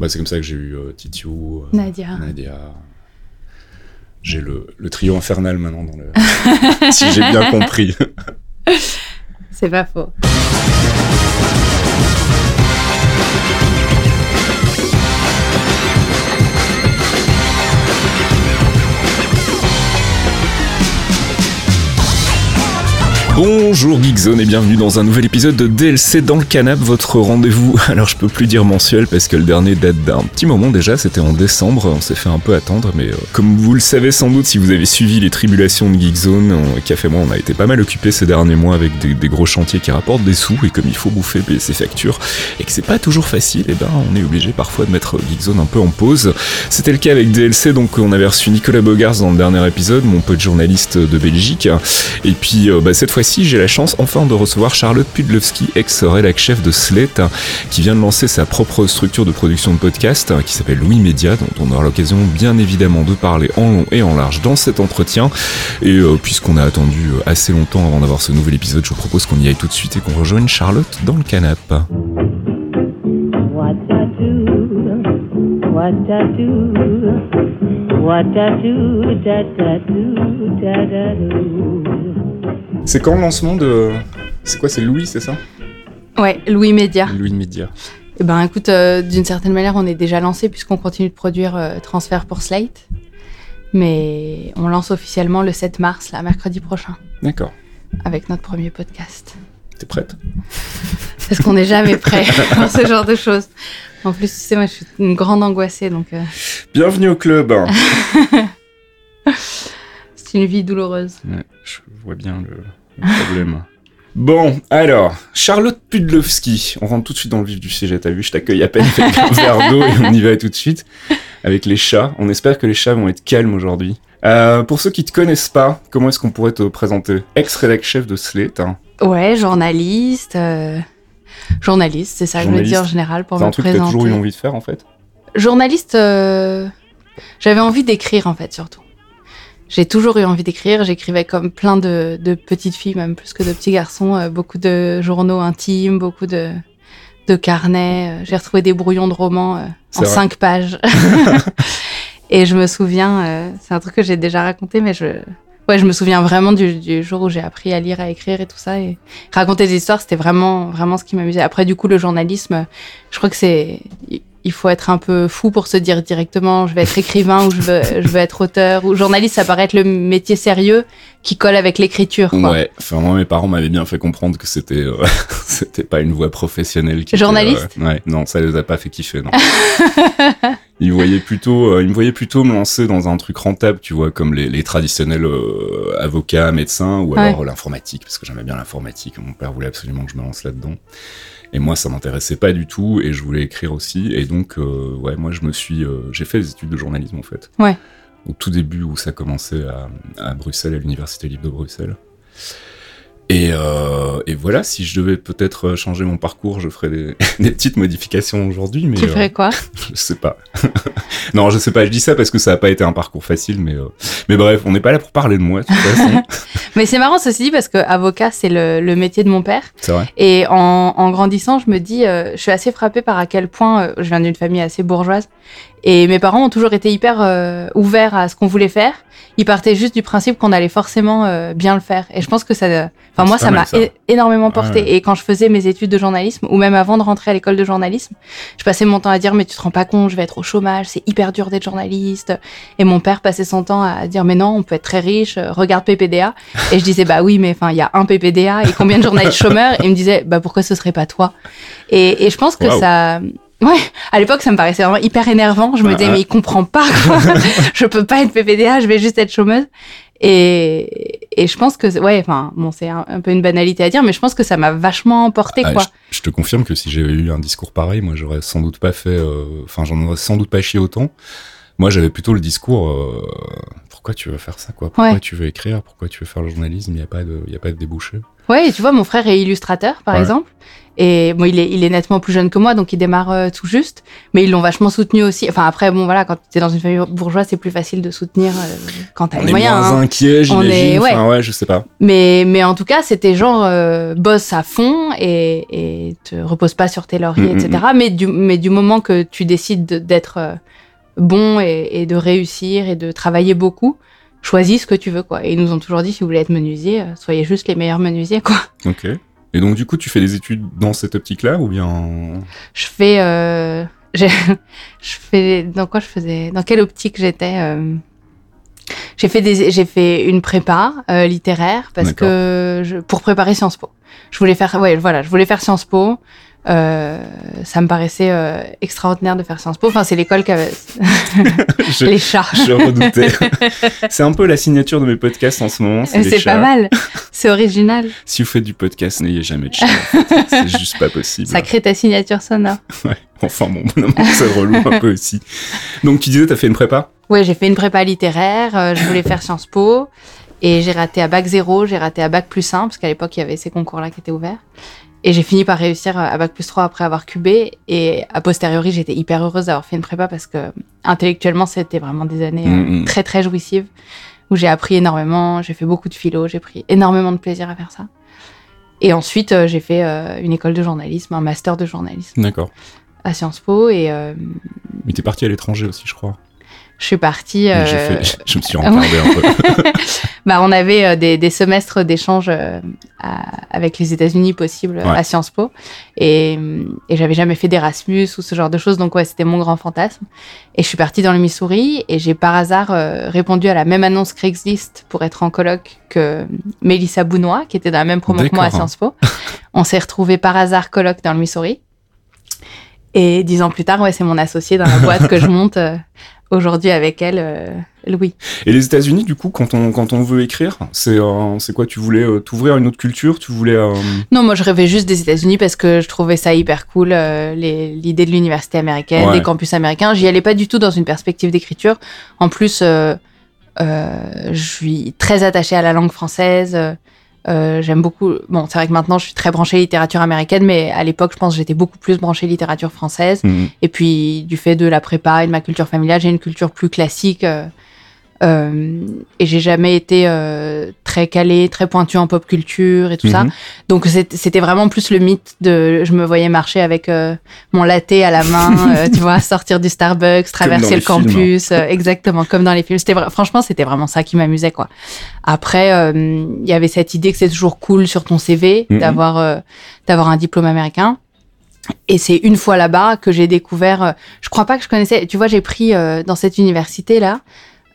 Bah, c'est comme ça que j'ai eu euh, Titiou, euh, Nadia. Nadia. J'ai le, le trio infernal maintenant dans le. si j'ai bien compris. C'est pas faux. Bonjour Geekzone et bienvenue dans un nouvel épisode de DLC dans le canap, votre rendez-vous. Alors je peux plus dire mensuel parce que le dernier date d'un petit moment déjà, c'était en décembre, on s'est fait un peu attendre, mais euh, comme vous le savez sans doute si vous avez suivi les tribulations de Geekzone, on, Café moi on a été pas mal occupé ces derniers mois avec des, gros chantiers qui rapportent des sous et comme il faut bouffer ses factures et que c'est pas toujours facile, et ben on est obligé parfois de mettre Geekzone un peu en pause. C'était le cas avec DLC, donc on avait reçu Nicolas Bogars dans le dernier épisode, mon pote journaliste de Belgique, et puis euh, bah, cette fois fois-ci, j'ai la chance enfin de recevoir Charlotte Pudlowski, ex-rédac chef de Slate, qui vient de lancer sa propre structure de production de podcast qui s'appelle Louis Media, dont on aura l'occasion bien évidemment de parler en long et en large dans cet entretien. Et euh, puisqu'on a attendu assez longtemps avant d'avoir ce nouvel épisode, je vous propose qu'on y aille tout de suite et qu'on rejoigne Charlotte dans le canap. What I do, what I do, what I do, da da do, da da do. C'est quand le lancement de... C'est quoi, c'est Louis, c'est ça? Ouais, Louis Média. Louis Media. Eh ben écoute, euh, d'une certaine manière, on est déjà lancé puisqu'on continue de produire euh, Transfert pour Slate. Mais on lance officiellement le 7 mars, là, mercredi prochain, D'accord. avec notre premier podcast. T'es prête? Parce qu'on n'est jamais prêt pour ce genre de choses. En plus, tu sais, moi, je suis une grande angoissée, donc euh, Bienvenue au club c'est une vie douloureuse. Ouais, je vois bien le, le problème. Bon, alors, Charlotte Pudlowski, on rentre tout de suite dans le vif du sujet, t'as vu, je t'accueille à peine avec un verre d'eau et on y va tout de suite avec les chats. On espère que les chats vont être calmes aujourd'hui. Euh, pour ceux qui te connaissent pas, comment est-ce qu'on pourrait te présenter? Ex-rédac chef de Slate, hein. Ouais, journaliste. euh, Journaliste, c'est ça que je me dis en Journaliste. général pour c'est me un truc que t'as présenter. toujours eu envie de faire en fait? Journaliste, euh, j'avais envie d'écrire en fait surtout. J'ai toujours eu envie d'écrire. J'écrivais comme plein de, de petites filles, même plus que de petits garçons, euh, beaucoup de journaux intimes, beaucoup de, de carnets. Euh, J'ai retrouvé des brouillons de romans euh, en vrai. cinq pages. Et je me souviens, euh, c'est un truc que j'ai déjà raconté, mais je, ouais, je me souviens vraiment du, du jour où j'ai appris à lire, à écrire et tout ça. Et raconter des histoires, c'était vraiment, vraiment ce qui m'amusait. Après, du coup, le journalisme, je crois que c'est, il faut être un peu fou pour se dire directement, je vais être écrivain ou je veux, je veux être auteur ou journaliste. Ça paraît être le métier sérieux qui colle avec l'écriture. quoi. Ouais, enfin moi mes parents m'avaient bien fait comprendre que c'était euh, c'était pas une voie professionnelle. Qui était, Journaliste euh, Ouais, non, ça les a pas fait kiffer. Non. ils voyaient plutôt, euh, ils me voyaient plutôt me lancer dans un truc rentable, tu vois, comme les, les traditionnels euh, avocats, médecins, ou Ouais. alors l'informatique, parce que j'aimais bien l'informatique. Mon père voulait absolument que je me lance là-dedans. Et moi, ça m'intéressait pas du tout, et je voulais écrire aussi. Et donc, euh, ouais, moi, je me suis, euh, j'ai fait des études de journalisme en fait. Ouais. Au tout début où ça commençait à, à Bruxelles, à l'université libre de Bruxelles. Et, euh, et voilà, si je devais peut-être euh, changer mon parcours, je ferais des, des petites modifications aujourd'hui, mais Tu euh, ferais quoi je sais pas. non, je sais pas. Je dis ça parce que ça a pas été un parcours facile, mais euh, mais bref, on n'est pas là pour parler de moi de toute façon. Mais c'est marrant ceci dit parce que avocat c'est le, le métier de mon père. C'est vrai. Et en, en grandissant, je me dis, euh, je suis assez frappée par à quel point euh, je viens d'une famille assez bourgeoise. Et mes parents ont toujours été hyper euh, ouverts à ce qu'on voulait faire. Ils partaient juste du principe qu'on allait forcément euh, bien le faire. Et je pense que ça, enfin C'est moi, ça m'a énormément porté. Ouais. Et quand je faisais mes études de journalisme, ou même avant de rentrer à l'école de journalisme, je passais mon temps à dire, mais tu te rends pas compte, je vais être au chômage, c'est hyper dur d'être journaliste. Et mon père passait son temps à dire, mais non, on peut être très riche, euh, regarde PPDA. Et je disais, bah oui, mais enfin, il y a un PPDA et combien de journalistes chômeurs? Et il me disait, bah pourquoi ce serait pas toi? Et, et je pense que ça. Ouais, à l'époque, ça me paraissait vraiment hyper énervant. Je me Ah, disais, ah. mais il comprend pas, quoi. je peux pas être PPDA, je vais juste être chômeuse. Et, et je pense que, ouais, enfin, bon, c'est un, un peu une banalité à dire, mais je pense que ça m'a vachement emporté, Ah, quoi. je, je te confirme que si j'avais eu un discours pareil, moi j'aurais sans doute pas fait, euh, enfin j'en aurais sans doute pas chié autant. Moi j'avais plutôt le discours, euh, pourquoi tu veux faire ça quoi? Pourquoi Ouais. tu veux écrire? Pourquoi tu veux faire le journalisme? Il y a pas de, il a pas de débouché. Ouais, tu vois, mon frère est illustrateur, par Ouais. exemple. Et bon, il est, il est nettement plus jeune que moi, donc il démarre euh, tout juste. Mais ils l'ont vachement soutenu aussi. Enfin, après, bon, voilà, quand tu es dans une famille bourgeoise, c'est plus facile de soutenir euh, quand t'as On les est moyens. moins hein. inquiet, On j'imagine. est- ouais. Enfin, ouais, je sais pas. Mais, mais en tout cas, c'était genre euh, bosse à fond et, et te repose pas sur tes lauriers, Mm, mm, etc. Mais du, mais du moment que tu décides de- d'être euh, bon et, et de réussir et de travailler beaucoup, choisis ce que tu veux, quoi. Et ils nous ont toujours dit, si vous voulez être menuisier, euh, soyez juste les meilleurs menuisiers, quoi. Ok. Et donc, du coup, tu fais des études dans cette optique-là ou bien? Je fais, euh, je fais, dans quoi je faisais, dans quelle optique j'étais. euh, j'ai fait des, j'ai fait une prépa euh, littéraire parce que je, pour préparer Sciences Po. Je voulais faire, ouais, voilà, je voulais faire Sciences Po. Euh, ça me paraissait euh, extraordinaire de faire Sciences Po. Enfin, c'est l'école qui avait je, les chats. je redoutais. c'est un peu la signature de mes podcasts en ce moment. C'est, chats. pas mal. C'est original. Si vous faites du podcast, n'ayez jamais de chat. en fait. c'est juste pas possible. Ça crée ta signature sonore. Ouais. Enfin bon, c'est relou un peu aussi. Donc tu disais, t'as fait une prépa? Ouais, j'ai fait une prépa littéraire, euh, je voulais faire Sciences Po, et j'ai raté à bac 0, j'ai raté à bac plus 1, parce qu'à l'époque, il y avait ces concours-là qui étaient ouverts. Et j'ai fini par réussir à bac plus 3 après avoir cubé, et a posteriori, j'étais hyper heureuse d'avoir fait une prépa, parce que intellectuellement, c'était vraiment des années euh, très, très jouissives, où j'ai appris énormément, j'ai fait beaucoup de philo, j'ai pris énormément de plaisir à faire ça. Et ensuite, euh, j'ai fait euh, une école de journalisme, un master de journalisme D'accord. à Sciences Po, et euh, Mais t'es parti à l'étranger aussi, je crois. Je suis partie... Euh, fait- je me suis retardé un peu. Bah, on avait euh, des, des semestres d'échange euh, avec les États-Unis possibles Ouais. à Sciences Po. Et, et j'avais jamais fait d'Erasmus ou ce genre de choses. Donc, ouais, c'était mon grand fantasme. Et je suis partie dans le Missouri et j'ai par hasard euh, répondu à la même annonce Craigslist pour être en colloque que Mélissa Bounois, qui était dans la même promo que moi à. Sciences Po. on s'est retrouvés par hasard colloque dans le Missouri. Et dix ans plus tard, ouais, c'est mon associé dans la boîte que je monte euh, aujourd'hui avec elle, euh, Louis. Et les États-Unis, du coup, quand on, quand on veut écrire, c'est euh, quoi? Tu voulais euh, t'ouvrir à une autre culture? Tu voulais. euh, Non, moi je rêvais juste des États-Unis parce que je trouvais ça hyper cool, l'idée de l'université américaine, Ouais. des campus américains. J'y allais pas du tout dans une perspective d'écriture. En plus, je suis très attachée à la langue française. Euh, J'aime beaucoup. Bon, c'est vrai que maintenant je suis très branchée littérature américaine, mais à l'époque, je pense que j'étais beaucoup plus branchée littérature française. hmm. Et puis, du fait de la prépa et de ma culture familiale, j'ai une culture plus classique. euh, euh, et j'ai jamais été euh, très calée, très pointue en pop culture et tout ça. Mhm. Donc c'était vraiment plus le mythe de je me voyais marcher avec euh, mon latte à la main, tu vois, sortir du Starbucks, traverser le films. campus, exactement comme dans les films. C'était franchement c'était vraiment ça qui m'amusait quoi. Après il y avait cette idée que c'est toujours cool sur ton CV Mhm. d'avoir d'avoir un diplôme américain. Et c'est une fois là-bas que j'ai découvert. je crois pas que je connaissais. Tu vois, j'ai pris dans cette université là,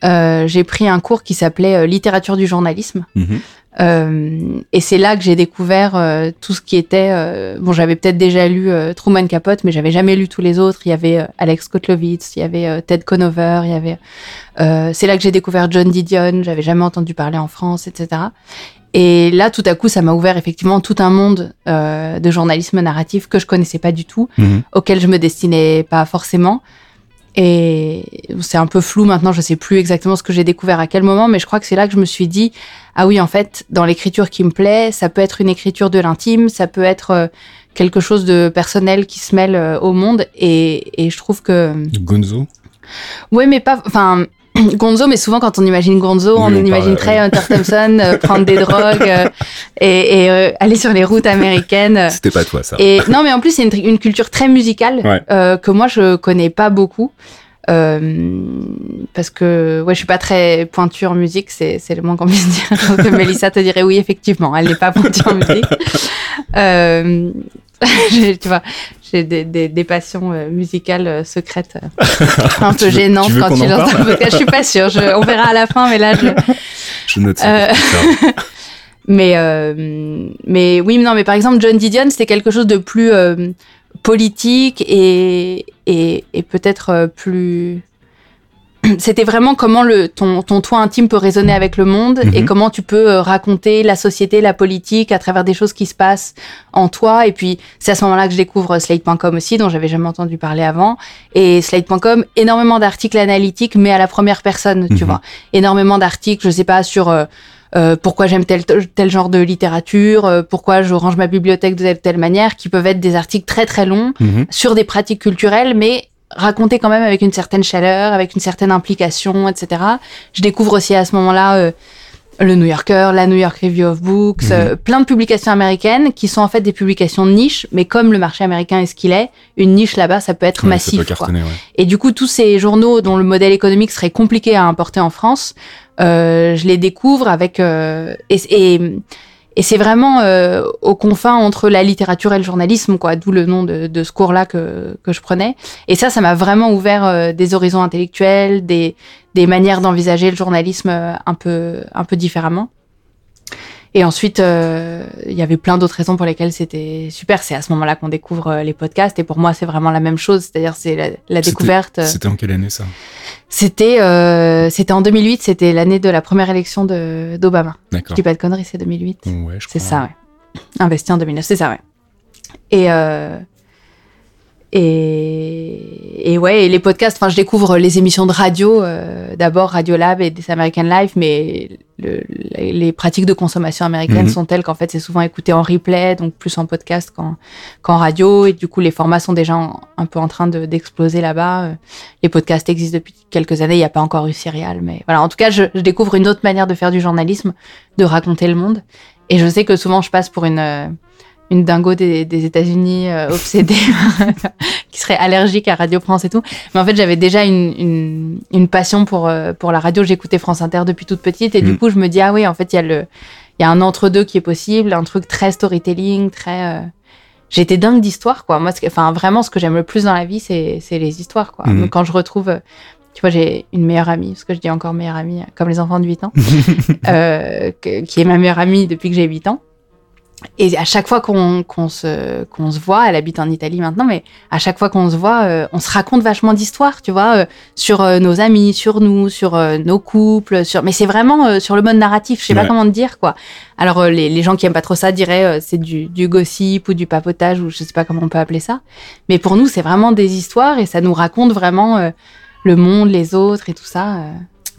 euh, j'ai pris un cours qui s'appelait euh, littérature du journalisme. Mhm. Euh, et c'est là que j'ai découvert euh, tout ce qui était. euh, bon, j'avais peut-être déjà lu Truman Capote, mais j'avais jamais lu tous les autres. Il y avait Alex Kotlowitz, il y avait Ted Conover, il y avait. euh, c'est là que j'ai découvert John Didion. J'avais jamais entendu parler en France, etc. Et là, tout à coup, ça m'a ouvert effectivement tout un monde euh, de journalisme narratif que je connaissais pas du tout, Mhm. auquel je me destinais pas forcément. Et c'est un peu flou maintenant, je sais plus exactement ce que j'ai découvert à quel moment, mais je crois que c'est là que je me suis dit, ah oui, en fait, dans l'écriture qui me plaît, ça peut être une écriture de l'intime, ça peut être euh, quelque chose de personnel qui se mêle euh, au monde, et, et je trouve que, Gonzo? Ouais, mais pas, enfin, Gonzo, mais souvent quand on imagine Gonzo, Oui, on, on imagine très ouais. Hunter Thompson, euh, prendre des drogues euh, et, et, euh, aller sur les routes américaines. C'était pas toi, ça. Et non, mais en plus, c'est une, une culture très musicale Ouais. euh, que moi je connais pas beaucoup. Euh, parce que ouais, je suis pas très pointue en musique, c'est le moins qu'on puisse dire. Donc Mélissa te dirait oui, effectivement, elle n'est pas pointue en musique. Euh, j'ai- tu vois, j'ai des, des, des passions euh, musicales euh, secrètes euh, un peu gênantes quand tu lances un podcast. Je suis pas sûre, je- on verra à la fin, mais là je, Je note ça. Euh, mais, euh, mais oui, non, mais par exemple, John Didion, c'était quelque chose de plus euh, politique et, et, et peut-être euh, plus. C'était vraiment comment le, ton, ton toi intime peut résonner avec le monde et Mhm. comment tu peux euh, raconter la société, la politique à travers des choses qui se passent en toi. Et puis, c'est à ce moment-là que je découvre Slate.com aussi, dont j'avais jamais entendu parler avant. Et Slate.com, énormément d'articles analytiques, mais à la première personne, tu Mhm. vois. Énormément d'articles, je sais pas, sur. euh, euh, pourquoi j'aime tel, tel genre de littérature, euh, pourquoi je range ma bibliothèque de telle telle manière, qui peuvent être des articles très très longs Mhm. sur des pratiques culturelles, mais racontés quand même avec une certaine chaleur, avec une certaine implication, etc. Je découvre aussi à ce moment-là euh, le New Yorker, la New York Review of Books, Mhm. euh, plein de publications américaines qui sont en fait des publications de niche, mais comme le marché américain est ce qu'il est, une niche là-bas, ça peut être ça massif. peut quoi. cartonner, ouais. Et du coup, tous ces journaux dont le modèle économique serait compliqué à importer en France, je les découvre avec euh, et, et, et c'est vraiment euh, aux confins entre la littérature et le journalisme, quoi. D'où le nom de, de ce cours-là que, que je prenais. Et ça, ça m'a vraiment ouvert euh, des horizons intellectuels, des, des manières d'envisager le journalisme euh, un peu un peu différemment. Et ensuite, euh, il y avait plein d'autres raisons pour lesquelles c'était super. C'est à ce moment-là qu'on découvre euh, les podcasts. Et pour moi, c'est vraiment la même chose. C'est-à-dire, c'est la, découverte. euh, C'était en quelle année ça? C'était euh, c'était en 2008. C'était l'année de la première élection de d'Obama. Je D'accord. dis pas de conneries, c'est 2008. Ouais, je C'est crois. ça, ouais. Investi en 2009, c'est ça, ouais. Et, euh, et, et ouais, et les podcasts, enfin, je découvre les émissions de radio, euh, d'abord Radio Lab et des American Life, mais le- les, pratiques de consommation américaines Mhm. sont telles qu'en fait, c'est souvent écouté en replay, donc plus en podcast qu'en qu'en radio, et du coup, les formats sont déjà en- un peu en train de- d'exploser là-bas. Euh, Les podcasts existent depuis quelques années, il n'y a pas encore eu Serial, mais voilà, en tout cas, je, je découvre une autre manière de faire du journalisme, de raconter le monde. Et je sais que souvent, je passe pour une, euh, une dingo des, des États-Unis euh, obsédée, qui serait allergique à Radio France et tout. Mais en fait, j'avais déjà une, une, une passion pour, euh, pour la radio. J'écoutais France Inter depuis toute petite. Et du Mm. coup, je me dis, ah oui, en fait, il y a le. Il y a un entre-deux qui est possible, un truc très storytelling, très. euh, J'étais dingue d'histoire, quoi. Moi, enfin, vraiment, ce que j'aime le plus dans la vie, c'est c'est les histoires, quoi. Donc, quand je retrouve. euh, Tu vois, j'ai une meilleure amie, parce que je dis encore meilleure amie, comme les enfants de 8 ans, euh, que- qui est ma meilleure amie depuis que j'ai 8 ans. Et à chaque fois qu'on qu'on se, qu'on se voit, elle habite en Italie maintenant, mais à chaque fois qu'on se voit, euh, on se raconte vachement d'histoires, tu vois, euh, sur euh, nos amis, sur nous, sur nos couples, sur. Mais c'est vraiment sur le mode narratif. Je sais Ouais. pas comment te dire quoi. Alors les, les gens qui aiment pas trop ça diraient c'est du, du gossip ou du papotage ou je sais pas comment on peut appeler ça. Mais pour nous, c'est vraiment des histoires et ça nous raconte vraiment le monde, les autres et tout ça.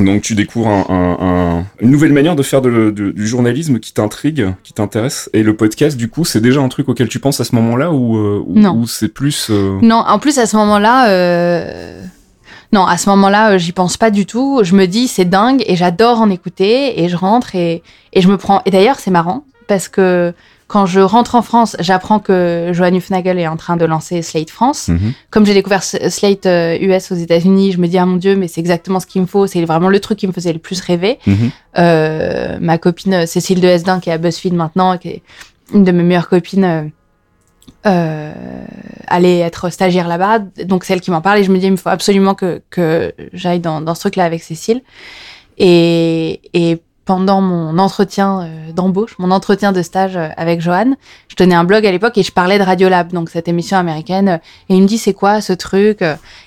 Donc tu découvres un- un- un- une nouvelle manière de faire de- de- du journalisme qui t'intrigue, qui t'intéresse. Et le podcast, du coup, c'est déjà un truc auquel tu penses à ce moment-là ou, euh, ou, Non. ou c'est plus... euh, Non, en plus à ce moment-là, euh, non, à ce moment-là, j'y pense pas du tout. Je me dis c'est dingue et j'adore en écouter et je rentre et, et je me prends. Et d'ailleurs c'est marrant parce que quand je rentre en France, j'apprends que Johan Hufnagel est en train de lancer Slate France. mhm. Comme j'ai découvert Slate euh, US aux États-Unis, je me dis ah mon dieu, mais c'est exactement ce qu'il me faut. C'est vraiment le truc qui me faisait le plus rêver. Mhm. Euh, ma copine euh, Cécile de Hesdin, qui est à BuzzFeed maintenant, qui est une de mes meilleures copines, euh, euh, allait être stagiaire là-bas. Donc, c'est elle qui m'en parle et je me dis, il me faut absolument que, que j'aille dans, dans ce truc-là avec Cécile. Et, et pendant mon entretien euh, d'embauche, mon entretien de stage euh, avec Johan, je tenais un blog à l'époque et je parlais de Radiolab, donc cette émission américaine. euh, Et il me dit, c'est quoi ce truc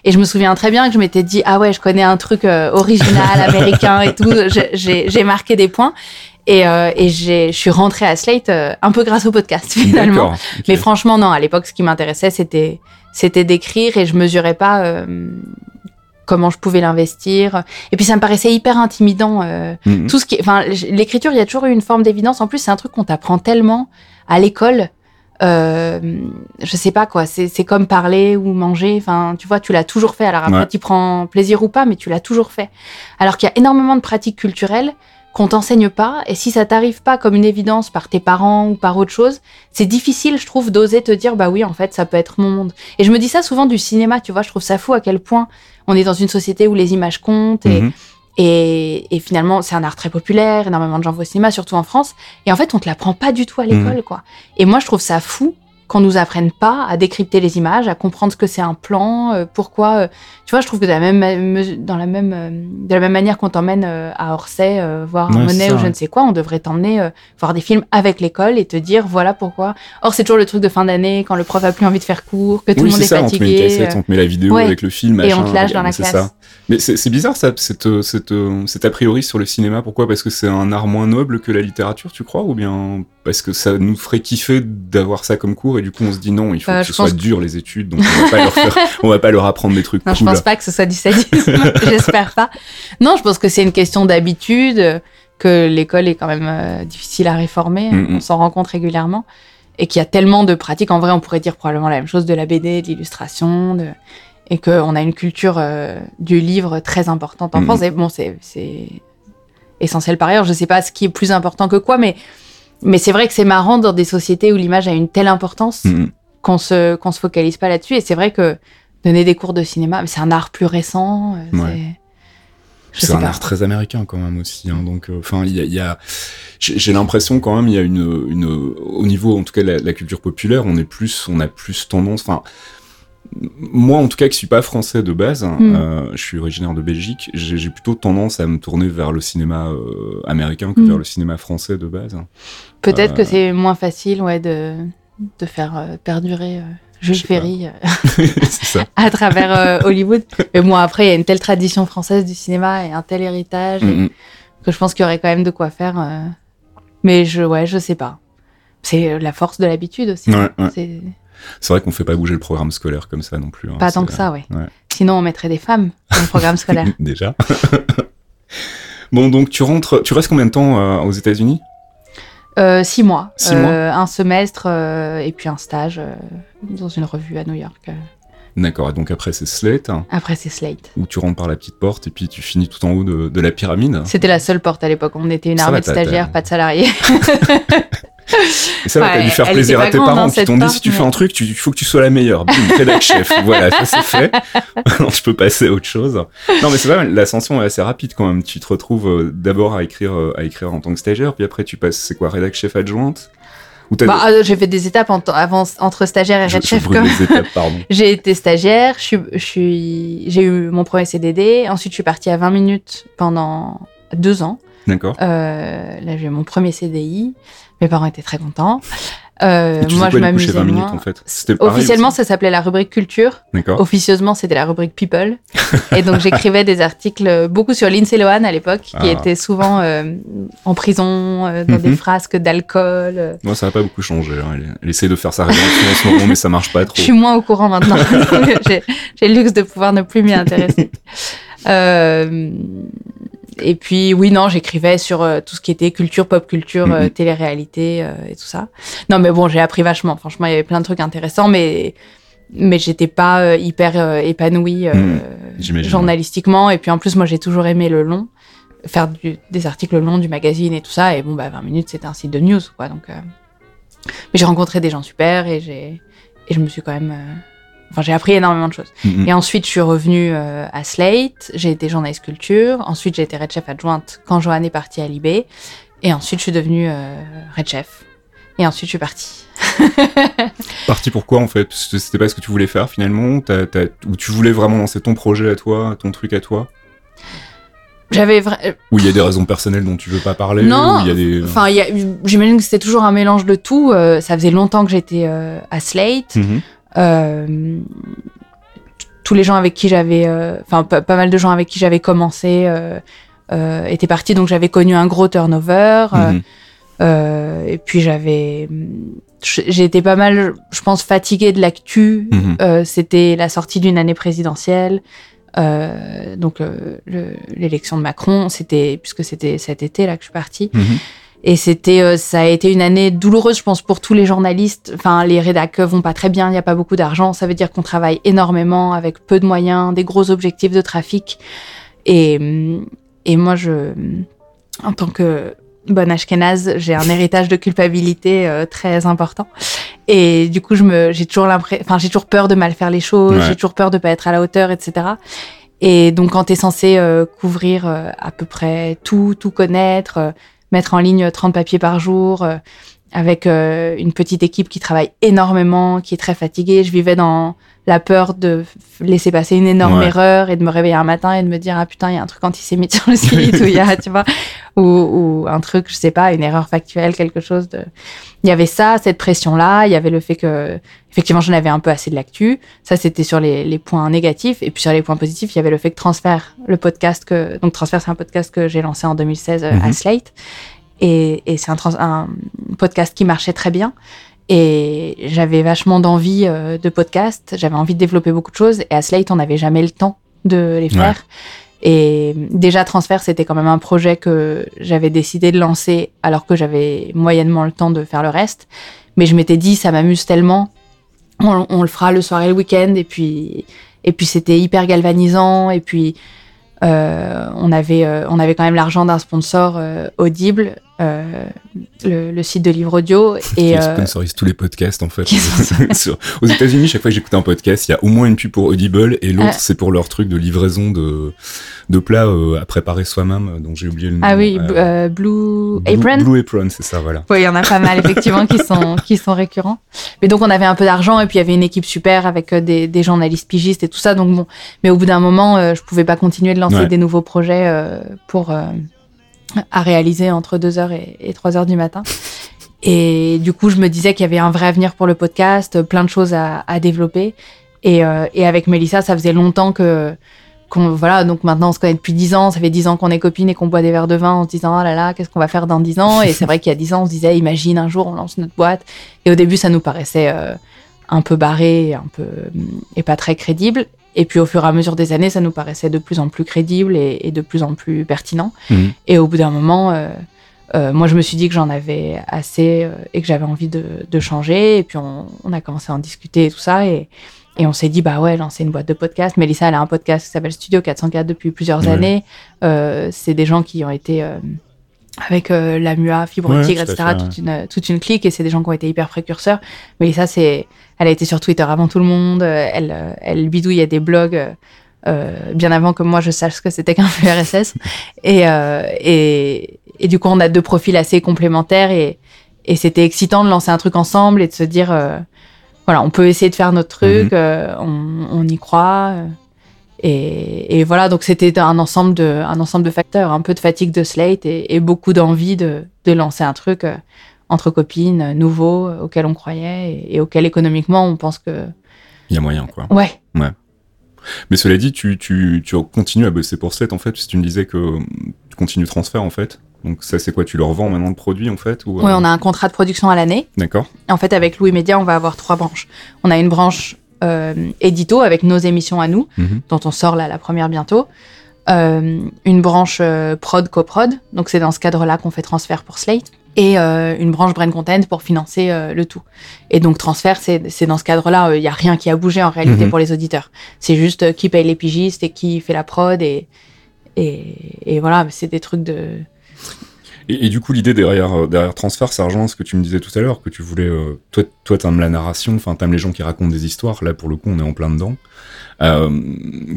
Et je me souviens très bien que je m'étais dit, ah ouais, je connais un truc original, américain et tout. J'ai marqué des points. Et, euh, et je suis rentrée à Slate euh, un peu grâce au podcast, finalement. Mais franchement, non, à l'époque, ce qui m'intéressait, c'était, c'était d'écrire et je mesurais pas euh, comment je pouvais l'investir. Et puis, ça me paraissait hyper intimidant. euh, Mhm. tout ce qui, enfin, l'écriture, il y a toujours eu une forme d'évidence. En plus, c'est un truc qu'on t'apprend tellement à l'école. Euh, je sais pas quoi, c'est c'est comme parler ou manger. Enfin, tu vois, tu l'as toujours fait. Alors après, Ouais. tu prends plaisir ou pas, mais tu l'as toujours fait. Alors qu'il y a énormément de pratiques culturelles qu'on t'enseigne pas. Et si ça t'arrive pas comme une évidence par tes parents ou par autre chose, c'est difficile, je trouve, d'oser te dire, bah oui, en fait, ça peut être mon monde. Et je me dis ça souvent du cinéma, tu vois, je trouve ça fou à quel point on est dans une société où les images comptent et, Mhm. et, et finalement, c'est un art très populaire, énormément de gens vont au cinéma, surtout en France. Et en fait, on te l'apprend pas du tout à l'école, quoi. Et moi, je trouve ça fou qu'on nous apprenne pas à décrypter les images, à comprendre ce que c'est un plan, euh, pourquoi. euh, tu vois, je trouve que de la même, me- dans la même, euh, de la même manière qu'on t'emmène euh, à Orsay voir un Monet ou je ne sais quoi, on devrait t'emmener voir des films avec l'école et te dire voilà pourquoi. Or, c'est toujours le truc de fin d'année quand le prof a plus envie de faire cours, que tout oui, le monde c'est est ça, on te met une fatigué. cassette, on te met la vidéo ouais. avec le film, Et on machin, te lâche dans la classe. ça. Mais c'est bizarre ça, cet a priori sur le cinéma. Pourquoi? Parce que c'est un art moins noble que la littérature, tu crois? Ou bien parce que ça nous ferait kiffer d'avoir ça comme cours? Et du coup on se dit non, il faut Bah, que je ce soit dur les études, donc on va pas leur, faire- on va pas leur apprendre des trucs Non, je cool. pense pas que ce soit du sadisme. J'espère pas. Non, je pense que c'est une question d'habitude, que l'école est quand même euh, difficile à réformer. Mhm. On s'en rend compte régulièrement. Et qu'il y a tellement de pratiques. En vrai, on pourrait dire probablement la même chose de la BD, de l'illustration. De... Et qu'on a une culture euh, du livre très importante en. France. Et bon, c'est c'est essentiel par ailleurs. Je sais pas ce qui est plus important que quoi, mais, mais c'est vrai que c'est marrant dans des sociétés où l'image a une telle importance Mhm. qu'on se, qu'on se focalise pas là-dessus. Et c'est vrai que donner des cours de cinéma, c'est un art plus récent. euh, Ouais. c'est- un pas. art très américain quand même aussi. hein, donc, euh, enfin, il y a, il y a- j'ai l'impression quand même, il y a une, une, au niveau en tout cas de la, la culture populaire, on est plus, on a plus tendance. Enfin, moi en tout cas, qui suis pas français de base, hein, Mm. euh, je suis originaire de Belgique. J'ai plutôt tendance à me tourner vers le cinéma euh, américain que Mm. vers le cinéma français de base. Peut-être Euh, que c'est moins facile ouais, de, de faire perdurer Jules. Ferry à travers Hollywood. Mais bon, après, il y a une telle tradition française du cinéma et un tel héritage Mm, que je pense qu'il y aurait quand même de quoi faire. Mais je, ouais, je sais pas. C'est la force de l'habitude aussi. Ouais, ouais. C'est vrai qu'on fait pas bouger le programme scolaire comme ça non plus. hein, pas tant que ça, ouais. ouais. Sinon, on mettrait des femmes dans le programme scolaire. Déjà. bon, donc tu rentres, tu restes combien de temps euh, aux États-Unis? Euh, six mois. Six Euh, mois Un semestre euh, et puis un stage euh, dans une revue à New York. euh. D'accord, et donc après c'est Slate, Après, c'est Slate. où tu rentres par la petite porte et puis tu finis tout en haut de, de la pyramide. C'était la seule porte à l'époque. On était une Ça armée va, de stagiaires, pas de salariés. Et ça va, t'as dû faire plaisir à tes pas parents qui t'ont dit si tu fais un truc, il faut que tu sois la meilleure. Bim, rédac chef. Voilà, ça c'est fait. Maintenant je peux passer à autre chose. Non mais c'est vrai, l'ascension est assez rapide quand même. Tu te retrouves euh, d'abord à écrire, euh, à écrire en tant que stagiaire, puis après tu passes, c'est quoi, rédac chef adjointe? Bah, euh, j'ai fait des étapes en- avant, entre stagiaire et red chef. J'ai été stagiaire, j'ai eu mon premier CDD. Ensuite, je suis partie à 20 minutes pendant deux ans. D'accord. Euh, là, j'ai mon premier CDI. Mes parents étaient très contents. Euh, tu moi, je quoi chez m'amusais 20 minutes moins. en fait Officiellement, ça s'appelait la rubrique culture. D'accord. Officieusement, c'était la rubrique People. Et donc, j'écrivais des articles euh, beaucoup sur Lindsay Lohan à l'époque, qui Ah. était souvent euh, en prison, euh, dans des Mhm. frasques d'alcool. Moi, ça n'a pas beaucoup changé. hein. Elle, essaie de faire sa rédemption en ce moment, mais ça marche pas trop. Je suis moins au courant maintenant. J'ai j'ai le luxe de pouvoir ne plus m'y intéresser. Et puis, oui, non, j'écrivais sur euh, tout ce qui était culture, pop culture, euh, télé-réalité euh, et tout ça. Non, mais bon, j'ai appris vachement. Franchement, il y avait plein de trucs intéressants, mais mais j'étais pas hyper épanouie. J'imagine, journalistiquement. Et puis en plus, moi, j'ai toujours aimé le long, faire du- des articles longs du magazine et tout ça. Et bon, bah 20 minutes, c'était un site de news, quoi. Donc, mais j'ai rencontré des gens super et j'ai et je me suis quand même, enfin, j'ai appris énormément de choses. Mhm. Et ensuite, je suis revenue euh, à Slate. J'ai été journaliste culture. Ensuite, j'ai été red chef adjointe quand Joanne est partie à Libé. Et ensuite, je suis devenue euh, red chef. Et ensuite, je suis partie. Parti pourquoi en fait? C'était pas ce que tu voulais faire finalement? Ou tu voulais vraiment lancer ton projet à toi, ton truc à toi? J'avais vra- Ou il y a des raisons personnelles dont tu veux pas parler Non, ou il y a des... Enfin, il y a- j'imagine que c'était toujours un mélange de tout. Euh, ça faisait longtemps que j'étais euh, à Slate. Mhm. Euh, t- tous les gens avec qui j'avais, euh, enfin pas, pas mal de gens avec qui j'avais commencé euh, euh, étaient partis, donc j'avais connu un gros turnover. euh, Mhm. euh, et puis j'avais, j'ai été pas mal, je pense, fatiguée de l'actu. Mhm. Euh, C'était la sortie d'une année présidentielle. Euh, donc euh, le- l'élection de Macron, c'était puisque c'était cet été là que je suis partie. Mhm. Et c'était, euh, ça a été une année douloureuse, je pense, pour tous les journalistes. Enfin, les rédacs vont pas très bien, il n'y a pas beaucoup d'argent. Ça veut dire qu'on travaille énormément avec peu de moyens, des gros objectifs de trafic. Et, hum, et moi, je, en tant que bonne ashkénaze, j'ai un héritage de culpabilité euh, très important. Et du coup, je me, j'ai toujours l'impression, enfin, j'ai toujours peur de mal faire les choses, Ouais. j'ai toujours peur de pas être à la hauteur, etc. Et donc, quand tu es censé euh, couvrir euh, à peu près tout, tout connaître, mettre en ligne 30 papiers par jour, euh, avec euh, une petite équipe qui travaille énormément, qui est très fatiguée, je vivais dans la peur de laisser passer une énorme Ouais. erreur et de me réveiller un matin et de me dire ah putain il y a un truc antisémite sur le site ou il y a tu vois ou, ou un truc je sais pas une erreur factuelle quelque chose de il y avait ça cette pression là il y avait le fait que effectivement j'en avais un peu assez de l'actu ça c'était sur les, les points négatifs et puis sur les points positifs il y avait le fait que Transfert le podcast que donc Transfert c'est un podcast que j'ai lancé en 2016 euh, à Mhm. Slate et, et c'est un, un podcast qui marchait très bien et j'avais vachement d'envie euh, de podcast j'avais envie de développer beaucoup de choses et à Slate on n'avait jamais le temps de les faire Et déjà, Transfert, c'était quand même un projet que j'avais décidé de lancer alors que j'avais moyennement le temps de faire le reste. Mais je m'étais dit, ça m'amuse tellement, on, on le fera le soir et le week-end. Et puis, et puis c'était hyper galvanisant. Et puis, euh, on, avait, euh, on avait quand même l'argent d'un sponsor Audible, euh, le, le site de livre audio. Et, euh, sponsorise tous les podcasts en fait. Sur- Aux États-Unis, chaque fois que j'écoute un podcast, il y a au moins une pub pour Audible et l'autre Ah. c'est pour leur truc de livraison de, de plats euh, à préparer soi-même, dont j'ai oublié le nom. ah oui, Euh, Blue Blue- Apron. Blue Apron, c'est ça, voilà. Oui, il y en a pas mal effectivement qui sont qui sont récurrents. Mais donc on avait un peu d'argent et puis il y avait une équipe super avec des, des journalistes pigistes et tout ça. Donc bon, mais au bout d'un moment, euh, je pouvais pas continuer de lancer Ouais. des nouveaux projets euh, pour euh, à réaliser entre 2h et, et 3h du matin. Et du coup, je me disais qu'il y avait un vrai avenir pour le podcast, plein de choses à, développer. Et, euh, et avec Mélissa, ça faisait longtemps que qu'on voilà, donc maintenant on se connaît depuis 10 ans, ça fait 10 ans qu'on est copines et qu'on boit des verres de vin en se disant oh là là, qu'est-ce qu'on va faire dans 10 ans? Et c'est vrai qu'il y a 10 ans, on se disait imagine un jour on lance notre boîte. Et au début, ça nous paraissait euh, un peu barré, un peu et pas très crédible. Et puis au fur et à mesure des années, ça nous paraissait de plus en plus crédible et, et de plus en plus pertinent. Mhm. Et au bout d'un moment, euh, euh, moi je me suis dit que j'en avais assez euh, et que j'avais envie de, de changer. Et puis on, on a commencé à en discuter et tout ça. Et, et on s'est dit, bah ouais, lancer une boîte de podcast. Mélissa, elle a un podcast qui s'appelle Studio 404 depuis plusieurs années. Euh, c'est des gens qui ont été avec euh, la MUA, Fibre Ouais, Tigre, tout etc., fait, toute, une, toute une clique. Et c'est des gens qui ont été hyper précurseurs. Mélissa, c'est, elle a été sur Twitter avant tout le monde. Euh, Elle, euh, elle bidouille des blogs. euh, bien avant que moi je sache ce que c'était qu'un flux RSS. et, et, et du coup, on a deux profils assez complémentaires et, et c'était excitant de lancer un truc ensemble et de se dire, voilà, on peut essayer de faire notre truc, Mhm. euh, on, on y croit. et, et voilà, donc c'était un ensemble de, un ensemble de facteurs, un peu de fatigue de Slate et, et beaucoup d'envie de, de lancer un truc entre copines, euh, nouveau, euh, auquel on croyait et, et auquel économiquement on pense que, Il y a moyen, quoi. ouais, Mais cela dit, tu, tu, tu continues à bosser pour Slate, en fait, que tu me disais que euh, tu continues transfert, en fait. Donc ça, c'est quoi Tu leur vends maintenant le produit, en fait ou, ouais, euh, on a un contrat de production à l'année. D'accord. En fait, avec Louis Média, on va avoir trois branches. On a une branche euh, édito avec nos émissions à nous, Mhm. dont on sort là la première bientôt. Euh, une branche prod coprod, donc c'est dans ce cadre-là qu'on fait transfert pour Slate. Et euh, une branche brain content pour financer euh, le tout. Et donc transfert, c'est c'est dans ce cadre-là, il n'y a rien qui a bougé en réalité Mhm. pour les auditeurs. C'est juste euh, qui paye les pigistes et qui fait la prod et et, et voilà, c'est des trucs de Et, et du coup, l'idée derrière, euh, derrière Transfert, ça rejoint ce que tu me disais tout à l'heure, que tu voulais... euh, toi, toi, t'aimes la narration, enfin, t'aimes les gens qui racontent des histoires. Là, pour le coup, on est en plein dedans. Euh,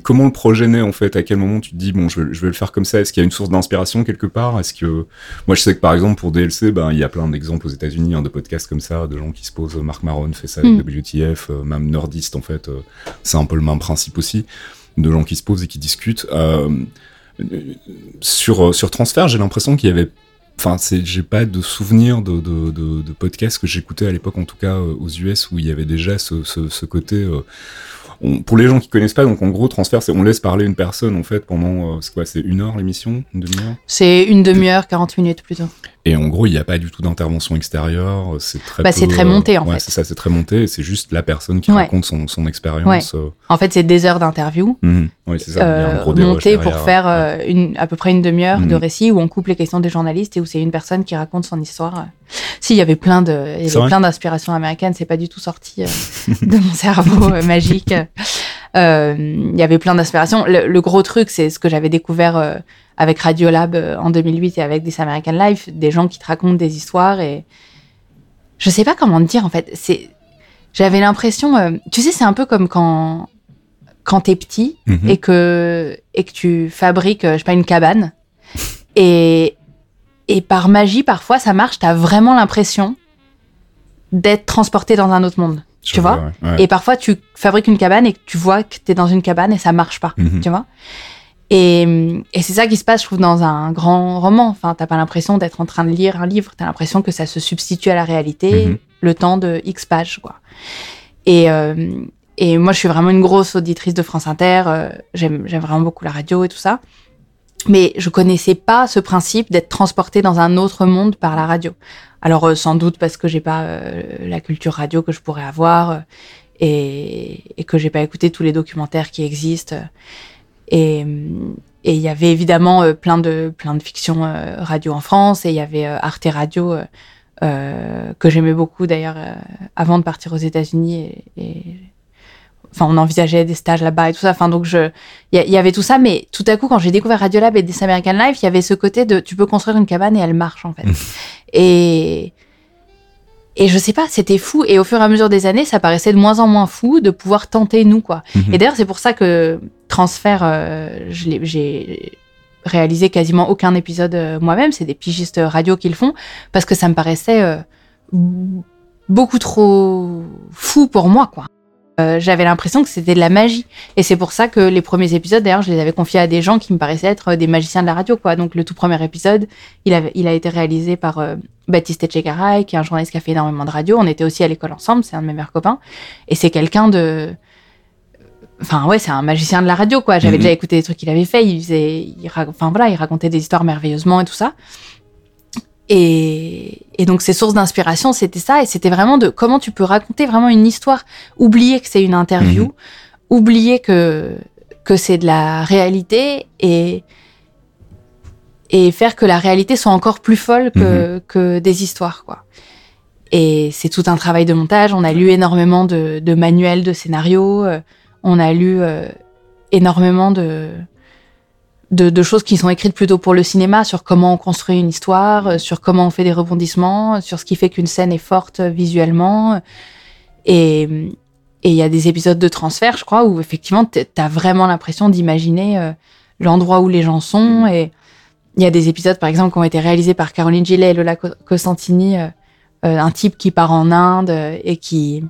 comment le projet naît, en fait? À quel moment tu te dis, bon, je vais, je vais le faire comme ça? Est-ce qu'il y a une source d'inspiration quelque part? Est-ce que... Moi, je sais que, par exemple, pour DLC, ben, il y a plein d'exemples aux États-Unis, hein, de podcasts comme ça, de gens qui se posent... Marc Maron fait ça avec Mm. WTF, euh, même Nerdist, en fait. euh, c'est un peu le même principe aussi, de gens qui se posent et qui discutent. Sur, sur Transfert, j'ai l'impression qu'il y avait Enfin, j'ai pas de souvenir de, de, de, podcasts que j'écoutais à l'époque, en tout cas euh, aux US, où il y avait déjà ce, côté. euh, pour les gens qui connaissent pas, donc en gros, transfert, c'est on laisse parler une personne en fait pendant, euh, c'est quoi, c'est une heure l'émission, une demi-heure? c'est une demi-heure, 40 minutes plutôt. Et en gros, il n'y a pas du tout d'intervention extérieure. euh, C'est très. Bah, c'est très euh, monté, en ouais, fait. c'est ça, c'est très monté. C'est juste la personne qui Ouais. raconte son, son expérience. euh, En fait, c'est des heures d'interview mhm. Oui, c'est ça. euh, gros dérush monté pour faire ouais. euh, une, à peu près une demi-heure de Mhm. récit où on coupe les questions des journalistes et où c'est une personne qui raconte son histoire. Si, il y avait plein de, il y avait plein d'inspirations américaines, c'est pas du tout sorti euh, de mon cerveau euh, magique. Euh, Il y avait plein d'inspirations. Le, le gros truc, c'est ce que j'avais découvert euh, avec Radiolab euh, en 2008 et avec This American Life, des gens qui te racontent des histoires et je sais pas comment te dire en fait. C'est, j'avais l'impression, euh, tu sais, c'est un peu comme quand quand t'es petit Mhm. et que et que tu fabriques, euh, je sais pas, une cabane et et par magie parfois ça marche. T'as vraiment l'impression d'être transporté dans un autre monde. Je tu vois? ouais. Et parfois, tu fabriques une cabane et tu vois que tu es dans une cabane et ça marche pas, Mhm. tu vois? Et, et c'est ça qui se passe, je trouve, dans un grand roman. Enfin, t'as pas l'impression d'être en train de lire un livre, t'as l'impression que ça se substitue à la réalité Mhm. le temps de X pages, quoi. Et, euh, et moi, je suis vraiment une grosse auditrice de France Inter. euh, J'aime vraiment beaucoup la radio et tout ça. Mais je connaissais pas ce principe d'être transporté dans un autre monde par la radio. Alors euh, sans doute parce que j'ai pas euh, la culture radio que je pourrais avoir euh, et, et que j'ai pas écouté tous les documentaires qui existent. Et et il y avait évidemment euh, plein de plein de fictions euh, radio en France et il y avait euh, Arte Radio que j'aimais beaucoup d'ailleurs avant de partir aux États-Unis et, et- enfin on envisageait des stages là-bas et tout ça. Enfin donc je il y, avait tout ça mais tout à coup quand j'ai découvert Radiolab et This American Life il y avait ce côté de tu peux construire une cabane et elle marche en fait. Et et je sais pas c'était fou et au fur et à mesure des années ça paraissait de moins en moins fou de pouvoir tenter nous quoi. Mhm. et d'ailleurs, c'est pour ça que Transfert, euh, j'ai réalisé quasiment aucun épisode euh, moi-même. C'est des pigistes radio qui le font parce que ça me paraissait euh, beaucoup trop fou pour moi, quoi. Euh, J'avais l'impression que c'était de la magie. Et c'est pour ça que les premiers épisodes, d'ailleurs, je les avais confiés à des gens qui me paraissaient être des magiciens de la radio, quoi. Donc, le tout premier épisode, il, a été réalisé par euh, Baptiste Echegaray, qui est un journaliste qui a fait énormément de radio. On était aussi à l'école ensemble, c'est un de mes meilleurs copains. Et c'est quelqu'un de Enfin ouais, c'est un magicien de la radio quoi. J'avais Mhm. déjà écouté des trucs qu'il avait fait. Il faisait, il enfin voilà, il racontait des histoires merveilleusement et tout ça. Et, et donc ses sources d'inspiration, c'était ça. Et c'était vraiment de comment tu peux raconter vraiment une histoire, oublier que c'est une interview, Mhm. oublier que que c'est de la réalité et et faire que la réalité soit encore plus folle que, que des histoires quoi. Et c'est tout un travail de montage. On a lu énormément de, de manuels de scénarios. On a lu euh, énormément de, de, de choses qui sont écrites plutôt pour le cinéma, sur comment on construit une histoire, euh, sur comment on fait des rebondissements, euh, sur ce qui fait qu'une scène est forte visuellement. Et et il y a des épisodes de transfert, je crois, où effectivement, t- t'as vraiment l'impression d'imaginer euh, l'endroit où les gens sont. Et il y a des épisodes, par exemple, qui ont été réalisés par Caroline Gillet et Lola Co- Costantini, euh, un type qui part en Inde et qui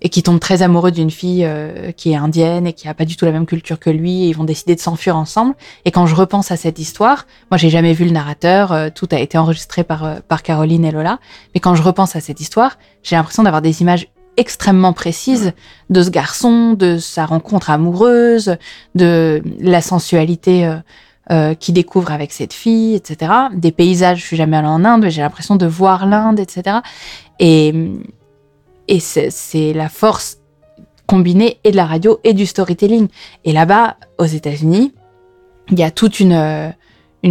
et qui tombe très amoureux d'une fille euh, qui est indienne et qui a pas du tout la même culture que lui et ils vont décider de s'enfuir ensemble et quand je repense à cette histoire moi j'ai jamais vu le narrateur euh, tout a été enregistré par euh, par Caroline et Lola mais quand je repense à cette histoire j'ai l'impression d'avoir des images extrêmement précises de ce garçon de sa rencontre amoureuse de la sensualité euh, euh, qu'il découvre avec cette fille, etc. Des paysages, je suis jamais allée en Inde, mais j'ai l'impression de voir l'Inde, etc. Et, et c'est la force combinée et de la radio et du storytelling. Et là-bas, aux États-Unis, il y a toute une, euh,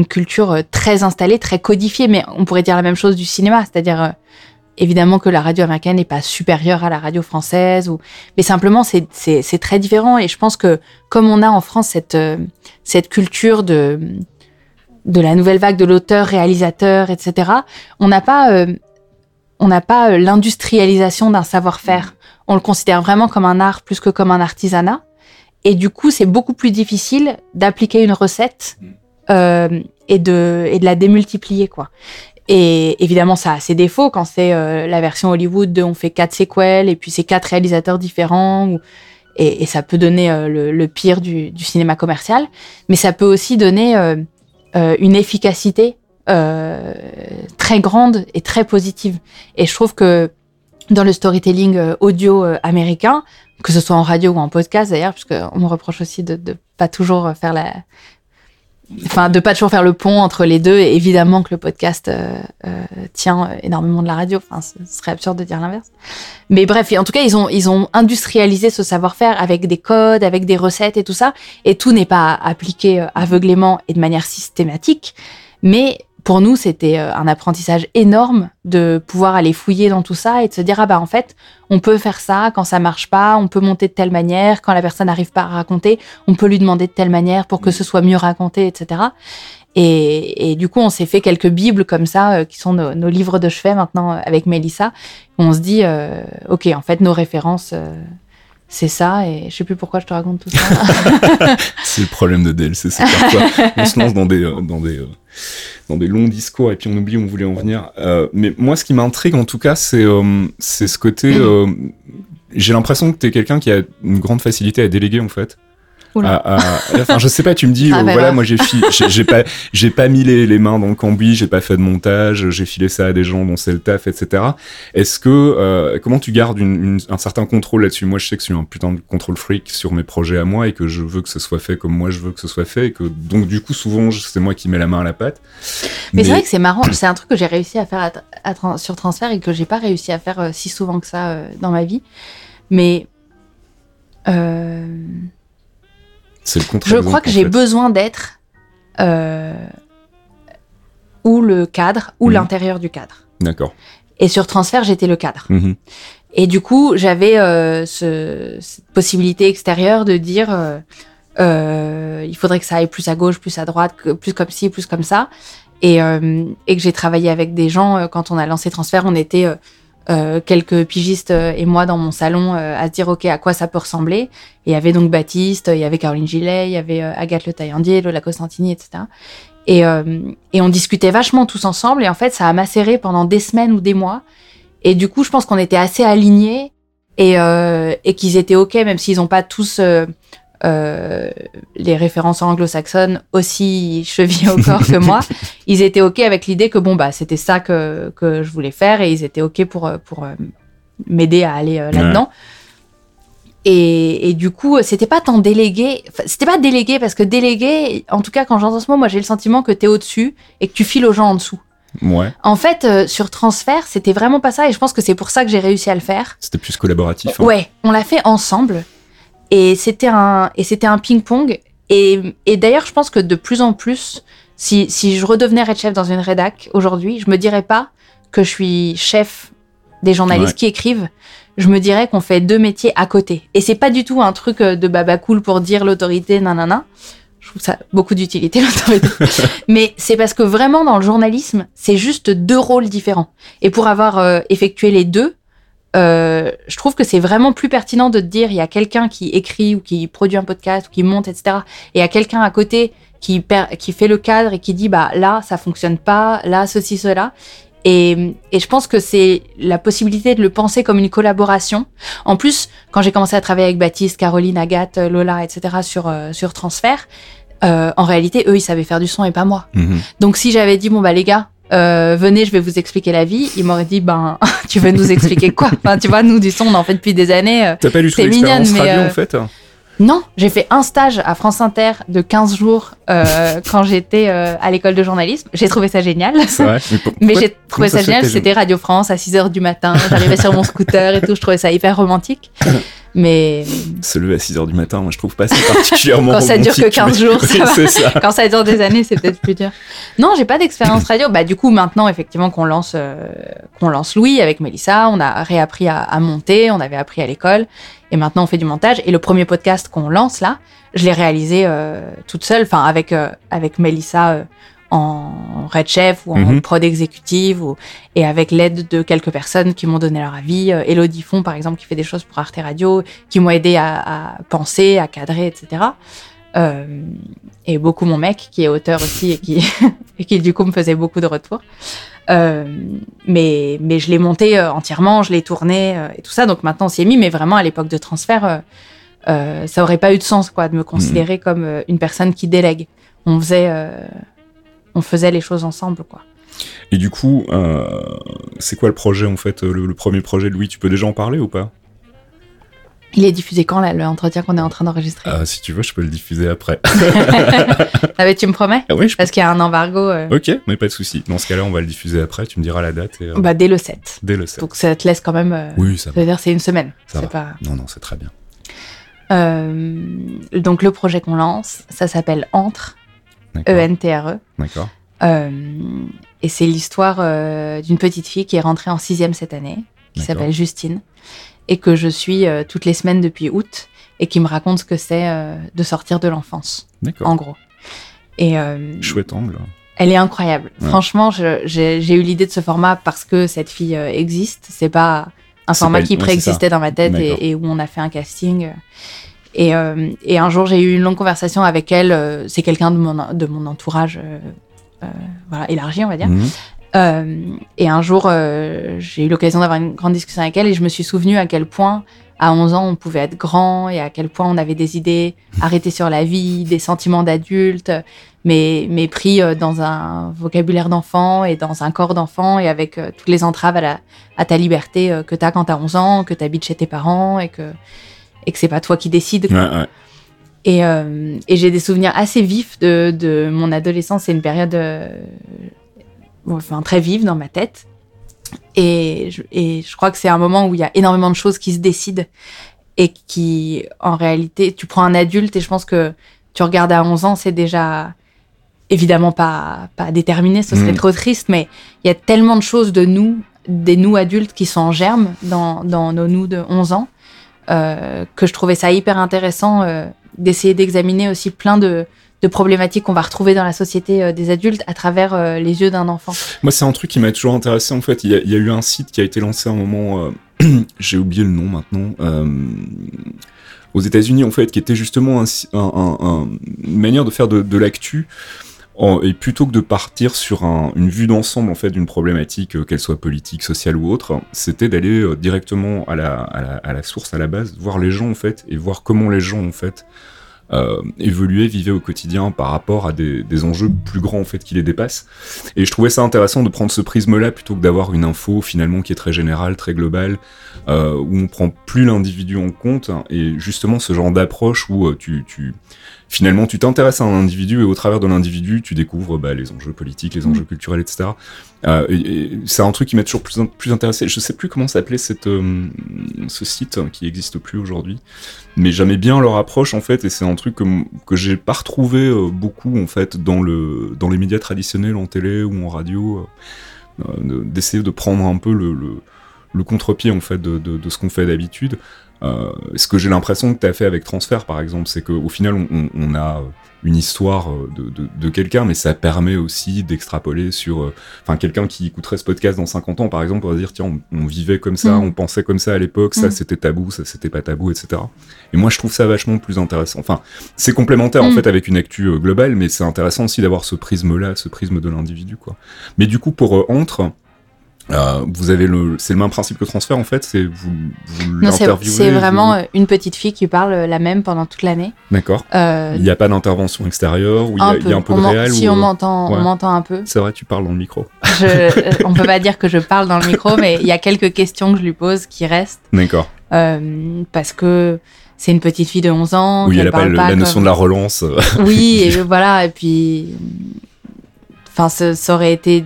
culture euh, très installée, très codifiée, mais on pourrait dire la même chose du cinéma, c'est-à-dire euh, évidemment que la radio américaine n'est pas supérieure à la radio française, mais simplement c'est- très différent. Et je pense que comme on a en France cette, culture de, la nouvelle vague de l'auteur, réalisateur, etc., on n'a pas, on n'a pas euh, l'industrialisation d'un savoir-faire. On le considère vraiment comme un art plus que comme un artisanat. Et du coup, c'est beaucoup plus difficile d'appliquer une recette euh, et, de, et de la démultiplier, quoi. Et évidemment, ça a ses défauts quand c'est euh, la version Hollywood de on fait quatre séquelles et puis c'est quatre réalisateurs différents. Ou, et, et ça peut donner euh, le, le pire du, du cinéma commercial. Mais ça peut aussi donner euh, une efficacité euh, très grande et très positive. Et je trouve que dans le storytelling euh, audio euh, américain, que ce soit en radio ou en podcast d'ailleurs, parce qu'on me reproche aussi de, de pas toujours faire la, enfin de pas toujours faire le pont entre les deux. Et évidemment que le podcast euh, tient énormément de la radio. Enfin, ce serait absurde de dire l'inverse. Mais bref, en tout cas, ils ont ils ont industrialisé ce savoir-faire avec des codes, avec des recettes et tout ça. Et tout n'est pas appliqué aveuglément et de manière systématique, mais pour nous, c'était euh, un apprentissage énorme de pouvoir aller fouiller dans tout ça et de se dire ah bah en fait, on peut faire ça quand ça marche pas, on peut monter de telle manière, quand la personne n'arrive pas à raconter, on peut lui demander de telle manière pour que ce soit mieux raconté, etc. Et, et du coup, on s'est fait quelques bibles comme ça, euh, qui sont nos, nos livres de chevet maintenant euh, avec Mélissa. où On se dit, euh, ok, en fait, nos références, euh, c'est ça. Et je sais plus pourquoi je te raconte tout ça. C'est le problème de DLC, c'est parfois on se lance dans des, euh, dans des, euh, dans des longs discours et puis on oublie où on voulait en venir. Euh, mais moi, ce qui m'intrigue en tout cas, c'est euh, c'est ce côté. euh, J'ai l'impression que t'es quelqu'un qui a une grande facilité à déléguer en fait. À- à- enfin, je sais pas, tu me dis, Ah, euh, bah, voilà, moi j'ai fi- j'ai j'ai pas, j'ai pas mis les, les mains dans le cambouis, j'ai pas fait de montage, j'ai filé ça à des gens dont c'est le taf, etc. Est-ce que, euh, comment tu gardes une- une- un certain contrôle là-dessus? Moi, je sais que je suis un putain de contrôle freak sur mes projets à moi et que je veux que ce soit fait comme moi je veux que ce soit fait et que donc du coup souvent c'est moi qui mets la main à la pâte. Mais, c'est vrai que c'est marrant. C'est un truc que j'ai réussi à faire à tra- à tran- sur transfert et que j'ai pas réussi à faire euh, si souvent que ça euh, dans ma vie. Mais euh, C'est le Je crois que j'ai besoin d'être euh, ou le cadre ou Mhm. l'intérieur du cadre. D'accord. Et sur transfert, j'étais le cadre. Mhm. Et du coup, j'avais euh, ce, cette possibilité extérieure de dire euh, il faudrait que ça aille plus à gauche, plus à droite, que- plus comme ci, plus comme ça. Et, et que j'ai travaillé avec des gens. quand on a lancé Transfert, on était euh, quelques pigistes euh, et moi dans mon salon euh, à se dire ok à quoi ça peut ressembler. Et il y avait donc Baptiste, il y avait Caroline Gillet, il y avait euh, Agathe Le Taillandier, Lola Costantini, etc. Et, et on discutait vachement tous ensemble. Et en fait, ça a macéré pendant des semaines ou des mois. Et du coup, je pense qu'on était assez alignés et, et qu'ils étaient OK, même s'ils n'ont pas tous euh, les références anglo-saxonnes aussi chevillées au corps que moi. Ils étaient OK avec l'idée que bon, bah, c'était ça que, que je voulais faire et ils étaient OK pour, euh, pour euh, m'aider à aller euh, là-dedans. Et, et du coup, c'était pas tant délégué. C'était pas délégué parce que délégué, en tout cas, quand j'entends ce mot, moi j'ai le sentiment que t'es au-dessus et que tu files aux gens en dessous. Ouais. En fait, euh, sur transfert, c'était vraiment pas ça et je pense que c'est pour ça que j'ai réussi à le faire. C'était plus collaboratif. hein. Ouais, on l'a fait ensemble et c'était un et c'était un ping-pong et, et d'ailleurs, je pense que de plus en plus, si, si je redevenais head chef dans une rédac aujourd'hui, je me dirais pas que je suis chef des journalistes Ouais. qui écrivent. Je me dirais qu'on fait deux métiers à côté. Et c'est pas du tout un truc euh, de baba cool pour dire l'autorité, nanana. Je trouve ça beaucoup d'utilité, l'autorité. Mais c'est parce que vraiment, dans le journalisme, c'est juste deux rôles différents. Et pour avoir euh, effectué les deux, euh, je trouve que c'est vraiment plus pertinent de te dire il y a quelqu'un qui écrit ou qui produit un podcast ou qui monte, etc. Et il y a quelqu'un à côté qui, fait le cadre et qui dit bah là, ça fonctionne pas, là, ceci, cela. Et, et je pense que c'est la possibilité de le penser comme une collaboration. En plus, quand j'ai commencé à travailler avec Baptiste, Caroline, Agathe, Lola, etc. sur, euh, sur transfert, euh, en réalité, eux, ils savaient faire du son et pas moi. Mhm. Donc si j'avais dit bon bah les gars, euh, venez, je vais vous expliquer la vie, ils m'auraient dit ben tu veux nous expliquer quoi? Enfin tu vois, nous du son on en fait depuis des années. euh. T'as pas C'est l'expérience mignonne, mais, radio euh, en fait? Non, j'ai fait un stage à France Inter de 15 jours euh, quand j'étais à l'école de journalisme. J'ai trouvé ça génial. Vrai. Mais, Mais j'ai trouvé ça génial, c'était Radio France à 6 heures du matin, j'arrivais sur mon scooter et tout, je trouvais ça hyper romantique. Mais Se lever à 6h du matin, moi je trouve pas ça particulièrement Quand ça dure que romantique, 15 mais- jours, ça va. ça. quand ça dure des années, c'est peut-être plus dur. Non, j'ai pas d'expérience radio. Bah du coup maintenant effectivement qu'on lance euh, qu'on lance Louis avec Mélissa, on a réappris à, à monter, on avait appris à l'école et maintenant on fait du montage. Et le premier podcast qu'on lance là, je l'ai réalisé euh, toute seule, enfin avec euh, avec Mélissa euh, en red chef ou en Mhm. prod exécutive ou et avec l'aide de quelques personnes qui m'ont donné leur avis. Euh, Elodie Font par exemple qui fait des choses pour Arte Radio, qui m'ont aidé à, à penser, à cadrer, etc. Euh, et beaucoup mon mec qui est auteur aussi et qui, et qui du coup me faisait beaucoup de retours. Euh, mais, mais je l'ai monté entièrement, je l'ai tourné et tout ça. Donc maintenant on s'y est mis, mais vraiment à l'époque de transfert, euh, ça aurait pas eu de sens quoi de me considérer comme euh, une personne qui délègue. On faisait, on faisait les choses ensemble quoi. Et du coup, euh, c'est quoi le projet en fait euh, le, le premier projet de Louis Tu peux déjà en parler ou pas? Il est diffusé quand là l'entretien qu'on est en train d'enregistrer? Ah, Si tu veux, je peux le diffuser après. Ah mais tu me promets? Ah oui, je peux. Parce qu'il y a un embargo euh, Ok, mais pas de souci. Dans ce cas-là, on va le diffuser après. Tu me diras la date et euh, bah, dès le 7. dès le 7. Donc ça te laisse quand même. euh, Oui, ça va. C'est-à-dire c'est une semaine. Ça va. pas. Non, non, c'est très bien. Euh, donc le projet qu'on lance, ça s'appelle Entre. E-N-T-R-E. D'accord. Euh, et c'est l'histoire euh, d'une petite fille qui est rentrée en sixième cette année, qui s'appelle Justine, et que je suis euh, toutes les semaines depuis août, et qui me raconte ce que c'est de sortir de l'enfance, D'accord. en gros. Et Chouette angle. elle est incroyable. Ouais. Franchement, j'ai eu l'idée de ce format parce que cette fille existe. C'est pas un format pas- qui préexistait dans ma tête et où on a fait un casting. Et, euh, et un jour, j'ai eu une longue conversation avec elle. euh, C'est quelqu'un de mon, de mon entourage euh, voilà, élargi, on va dire. Mhm. Et un jour, j'ai eu l'occasion d'avoir une grande discussion avec elle et je me suis souvenu à quel point, à 11 ans, on pouvait être grand et à quel point on avait des idées arrêtées sur la vie, des sentiments d'adulte, mais, mais pris dans un vocabulaire d'enfant et dans un corps d'enfant et avec toutes les entraves à, la, à ta liberté que tu as quand tu as 11 ans, que tu habites chez tes parents et que, et que c'est pas toi qui décides. quoi. Ouais, ouais. Et, euh, et j'ai des souvenirs assez vifs de, de mon adolescence. C'est une période euh, enfin, très vive dans ma tête. Et je, et je crois que c'est un moment où il y a énormément de choses qui se décident et qui, en réalité, tu prends un adulte et je pense que tu regardes à 11 ans, c'est déjà évidemment pas, pas déterminé, ce serait Mm. trop triste, mais il y a tellement de choses de nous, des nous adultes qui sont en germe dans, dans nos nous de 11 ans, euh, que je trouvais ça hyper intéressant euh, d'essayer d'examiner aussi plein de, problématiques qu'on va retrouver dans la société euh, des adultes à travers les yeux d'un enfant. Moi, c'est un truc qui m'a toujours intéressé en fait. Il y, a, eu un site qui a été lancé à un moment, j'ai oublié le nom maintenant, aux États-Unis en fait, qui était justement une manière de faire de l'actu. Et plutôt que de partir sur un- une vue d'ensemble en fait d'une problématique, euh, qu'elle soit politique, sociale ou autre, c'était d'aller euh, directement à la, source, à la base, voir les gens en fait et voir comment les gens en fait euh, évoluaient, vivaient au quotidien par rapport à des, enjeux plus grands en fait qui les dépassent. Et je trouvais ça intéressant de prendre ce prisme-là plutôt que d'avoir une info finalement qui est très générale, très globale, euh, où on prend plus l'individu en compte. hein, et justement ce genre d'approche où tu, tu finalement tu t'intéresses à un individu et au travers de l'individu tu découvres bah, les enjeux politiques, les enjeux culturels, etc. Euh, et, et c'est un truc qui m'a toujours plus, plus intéressé. Je sais plus comment s'appelait cette euh, ce site qui n'existe plus aujourd'hui, mais j'aimais bien leur approche en fait, et c'est un truc que, que j'ai pas retrouvé euh, beaucoup en fait dans le dans les médias traditionnels, en télé ou en radio, euh, de- d'essayer de prendre un peu le, le, le contre-pied en fait de, de, de ce qu'on fait d'habitude. Euh, ce que j'ai l'impression que tu as fait avec Transfert par exemple, c'est qu'au final on, on- a une histoire euh, de, de, de quelqu'un, mais ça permet aussi d'extrapoler sur, euh, enfin quelqu'un qui écouterait ce podcast dans 50 ans par exemple, pourrait dire tiens on, on vivait comme ça, Mm. on pensait comme ça à l'époque, ça Mm. c'était tabou, ça c'était pas tabou, etc. Et moi je trouve ça vachement plus intéressant. Enfin c'est complémentaire en Mm. fait avec une actu euh, globale, mais c'est intéressant aussi d'avoir ce prisme-là, ce prisme de l'individu quoi. Mais du coup pour euh, entre euh, vous avez le, c'est le même principe que transfert en fait, c'est vous, vous Non, c'est l'interviewez. c'est vous- vraiment euh, une petite fille qui parle euh, la même pendant toute l'année. D'accord. Euh, Il n'y a pas d'intervention extérieure ou il y, a- il y a un peu On de réel Si ou, on m'entend, ouais. on m'entend un peu. C'est vrai, tu parles dans le micro. Je, on peut pas dire que je parle dans le micro, mais il y a quelques questions que je lui pose qui restent D'accord. euh, parce que c'est une petite fille de 11 ans. Oui, elle a pas la notion comme- de la relance. Oui, et voilà, et puis, enfin, ça, aurait été,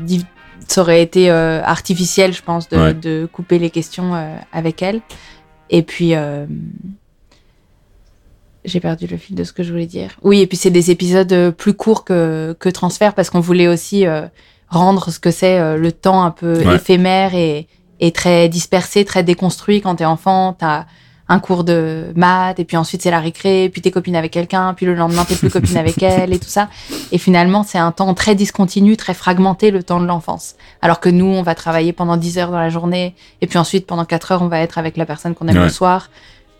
ça aurait été euh, artificiel, je pense, de, Ouais. de couper les questions euh, avec elle. Et puis, euh, j'ai perdu le fil de ce que je voulais dire. Oui, et puis c'est des épisodes plus courts que, que Transfert parce qu'on voulait aussi euh, rendre ce que c'est euh, le temps un peu Ouais. éphémère et, et très dispersé, très déconstruit. Quand t'es enfant, t'as un cours de maths, et puis ensuite c'est la récré, puis t'es copine avec quelqu'un, puis le lendemain t'es plus copine avec elle, et tout ça. Et finalement, c'est un temps très discontinu, très fragmenté, le temps de l'enfance. Alors que nous, on va travailler pendant 10 heures dans la journée, et puis ensuite, pendant 4 heures, on va être avec la personne qu'on aime Ouais. le soir,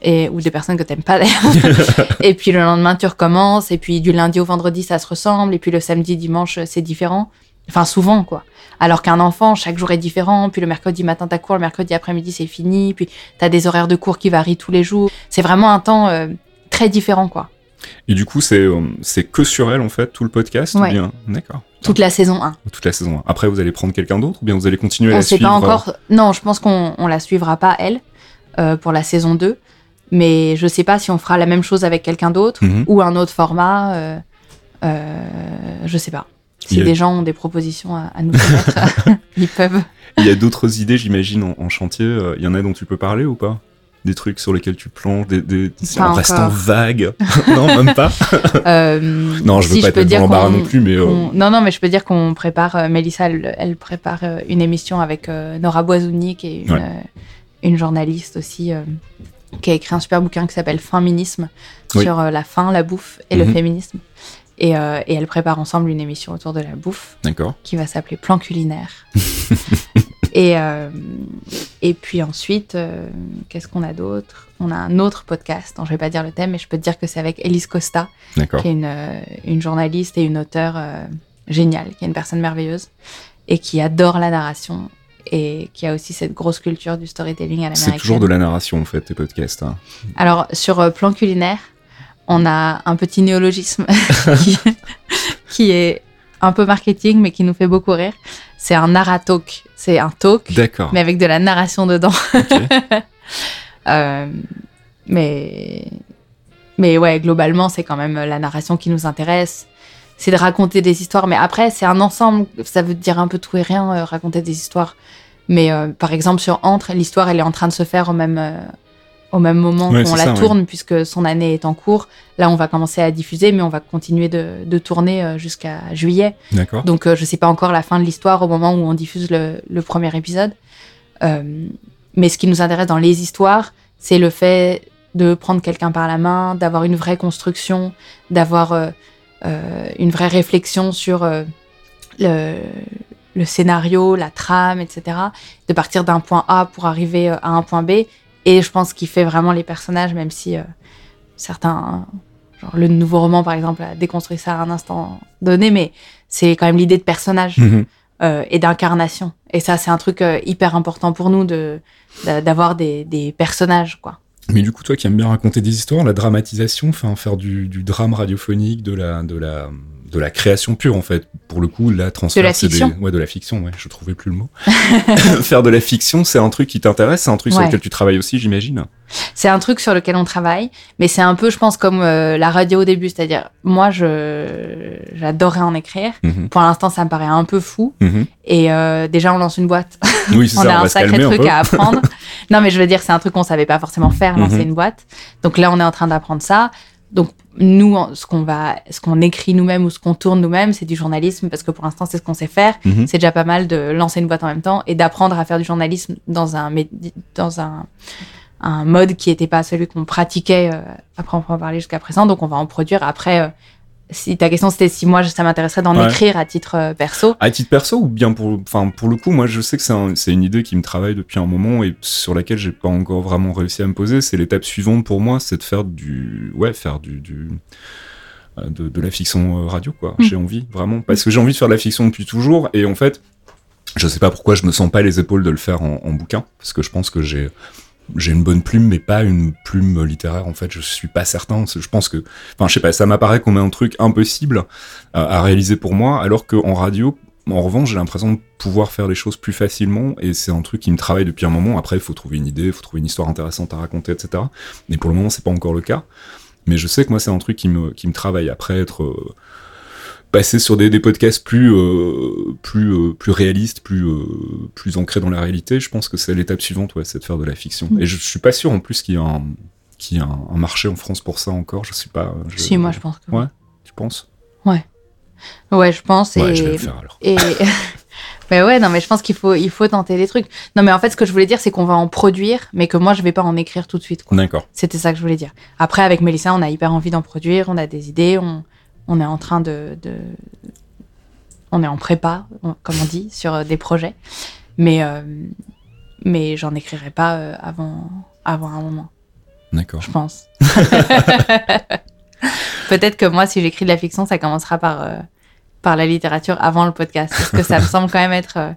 et, ou des personnes que t'aimes pas d'ailleurs. et puis le lendemain, tu recommences, et puis du lundi au vendredi, ça se ressemble, et puis le samedi, dimanche, c'est différent. Enfin, souvent, quoi. Alors qu'un enfant, chaque jour est différent, puis le mercredi matin, t'as cours, le mercredi après-midi, c'est fini, puis t'as des horaires de cours qui varient tous les jours. C'est vraiment un temps euh, très différent, quoi. Et du coup, c'est euh, c'est que sur elle en fait tout le podcast ou Ouais. bien? D'accord. Toute la saison 1. Toute la saison. Après, vous allez prendre quelqu'un d'autre ou bien vous allez continuer à On la sait suivre pas euh, encore. Non, je pense qu'on on la suivra pas, elle, euh, pour la saison 2. Mais je sais pas si on fera la même chose avec quelqu'un d'autre Mhm. ou un autre format. Euh, je sais pas. Si a- des gens ont des propositions à, à nous soumettre, ils peuvent. Il y a d'autres idées, j'imagine, en, en chantier. euh, Il y en a dont tu peux parler ou pas? Des trucs sur lesquels tu plonges, des, des... En restant vague. non, même pas. Euh, Non, je veux si pas être dans l'embarras non plus, mais euh, Non, non, mais je peux dire qu'on prépare. euh, Mélissa, elle, elle prépare une émission avec Nora Boisouni, qui est une, Ouais. une journaliste aussi, qui a écrit un super bouquin qui s'appelle Féminisme Oui. sur la faim, la bouffe et le Mhm. féminisme. Et, euh, et elle prépare ensemble une émission autour de la bouffe d'accord. qui va s'appeler Plan culinaire. et, euh, et puis ensuite, euh, qu'est-ce qu'on a d'autre? On a un autre podcast, dont je vais pas dire le thème, mais je peux te dire que c'est avec Elise Costa, qui est une, euh, une journaliste et une auteure géniale, qui est une personne merveilleuse et qui adore la narration et qui a aussi cette grosse culture du storytelling à l'américaine. C'est toujours de la narration en fait, tes podcasts. hein. Alors, sur euh, plan culinaire, on a un petit néologisme qui, qui est un peu marketing, mais qui nous fait beaucoup rire. C'est un narratalk. C'est un talk, mais avec de la narration dedans. Euh, mais, mais ouais, globalement, c'est quand même la narration qui nous intéresse. C'est de raconter des histoires, mais après, c'est un ensemble. Ça veut dire un peu tout et rien, euh, raconter des histoires. Mais euh, par exemple, sur Entre, l'histoire, elle est en train de se faire au même, au même moment Ouais, qu'on la ça, tourne, puisque son année est en cours. Là, on va commencer à diffuser, mais on va continuer de, de tourner euh, jusqu'à juillet. D'accord. Donc, euh, je sais pas encore la fin de l'histoire au moment où on diffuse le, le premier épisode. Euh, mais ce qui nous intéresse dans les histoires, c'est le fait de prendre quelqu'un par la main, d'avoir une vraie construction, d'avoir euh, une vraie réflexion sur le, le scénario, la trame, etc. De partir d'un point A pour arriver à un point B. Et je pense qu'il fait vraiment les personnages, même si euh, certains, genre le nouveau roman par exemple, a déconstruit ça à un instant donné, mais c'est quand même l'idée de personnage Mhm. euh, et d'incarnation. Et ça, c'est un truc euh, hyper important pour nous de d'a- d'avoir des, des personnages, quoi. Mais du coup, toi qui aimes bien raconter des histoires, la dramatisation, enfin faire du, du drame radiophonique, de la, de la, de la création pure en fait. Pour le coup, la transfert, De la des- fiction ouais, de la fiction. Ouais, je trouvais plus le mot. faire de la fiction, c'est un truc qui t'intéresse, c'est un truc sur lequel tu travailles aussi, j'imagine? C'est un truc sur lequel on travaille, mais c'est un peu, je pense, comme euh, la radio au début. C'est-à-dire, moi, je j'adorais en écrire. Mhm. Pour l'instant, ça me paraît un peu fou. Mhm. Et euh, déjà, on lance une boîte. Oui, on ça. a on un sacré un truc à apprendre. non, mais je veux dire, c'est un truc qu'on savait pas forcément faire, lancer Mhm. une boîte. Donc là, on est en train d'apprendre ça. Donc nous, en- ce qu'on va, ce qu'on écrit nous-mêmes ou ce qu'on tourne nous-mêmes, c'est du journalisme parce que pour l'instant, c'est ce qu'on sait faire. Mhm. C'est déjà pas mal de lancer une boîte en même temps et d'apprendre à faire du journalisme dans un dans un un mode qui n'était pas celui qu'on pratiquait euh, à proprement parler jusqu'à présent. Donc on va en produire. Après, euh, si ta question c'était si moi ça m'intéresserait d'en Ouais. écrire à titre euh, perso, À titre perso ou bien pour, enfin pour le coup, moi je sais que c'est un- c'est une idée qui me travaille depuis un moment et sur laquelle j'ai pas encore vraiment réussi à me poser. C'est l'étape suivante pour moi, c'est de faire du, ouais, faire du, du euh, de, de la fiction euh, radio quoi. Mm. J'ai envie vraiment parce que j'ai envie de faire de la fiction depuis toujours et en fait, je sais pas pourquoi je me sens pas les épaules de le faire en, en bouquin parce que je pense que j'ai j'ai une bonne plume mais pas une plume littéraire en fait je suis pas certain je pense que enfin je sais pas ça m'apparaît comme un truc impossible à, à réaliser pour moi alors qu'en radio en revanche, j'ai l'impression de pouvoir faire les choses plus facilement et c'est un truc qui me travaille depuis un moment. Après, il faut trouver une idée, il faut trouver une histoire intéressante à raconter, etc. Mais pour le moment, c'est pas encore le cas. Mais je sais que moi, c'est un truc qui me, qui me travaille. Après, être euh, passé sur des, des podcasts plus, euh, plus, euh, plus réalistes, plus, euh, plus ancrés dans la réalité, je pense que c'est l'étape suivante, ouais, c'est de faire de la fiction. Mm. Et je, je suis pas sûr en plus qu'il y a un, qu'il y a un, un marché en France pour ça encore. Je suis pas. je- si moi je pense que Ouais. Tu penses? Ouais, je pense Ouais, et je vais le faire alors. Et mais ouais, non, mais je pense qu'il faut, il faut tenter les trucs. Non, mais en fait, ce que je voulais dire, c'est qu'on va en produire, mais que moi, je vais pas en écrire tout de suite. D'accord. C'était ça que je voulais dire. Après, avec Mélissa, on a hyper envie d'en produire, on a des idées, on, on est en train de, de- on est en prépa, comme on dit, sur euh, des projets. Mais, euh, mais j'en écrirai pas euh, avant, avant un moment, D'accord. je pense. Peut-être que moi, si j'écris de la fiction, ça commencera par, euh, par la littérature avant le podcast. Parce que ça me semble quand même être euh,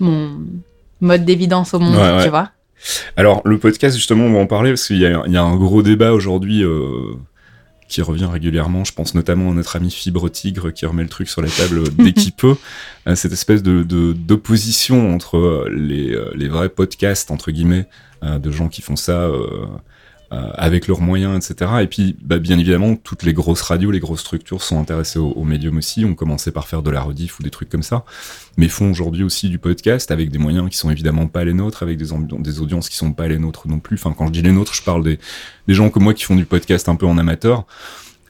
mon mode d'évidence au monde, Ouais, ouais. tu vois. Alors, le podcast, justement, on va en parler parce qu'il y, a- il y a un gros débat aujourd'hui euh, qui revient régulièrement. Je pense notamment à notre ami Fibre Tigre qui remet le truc sur la table dès qu'il peut. Euh, Cette espèce de d'opposition entre euh, les, euh, les vrais podcasts, entre guillemets, de gens qui font ça euh, avec leurs moyens, etc. Et puis, bah, bien évidemment, toutes les grosses radios, les grosses structures sont intéressées au, au médium aussi. On commençait par faire de la rediff ou des trucs comme ça mais font aujourd'hui aussi du podcast avec des moyens qui sont évidemment pas les nôtres, avec des, des audiences qui sont pas les nôtres non plus. Enfin, quand je dis les nôtres, je parle des, des gens comme moi qui font du podcast un peu en amateur.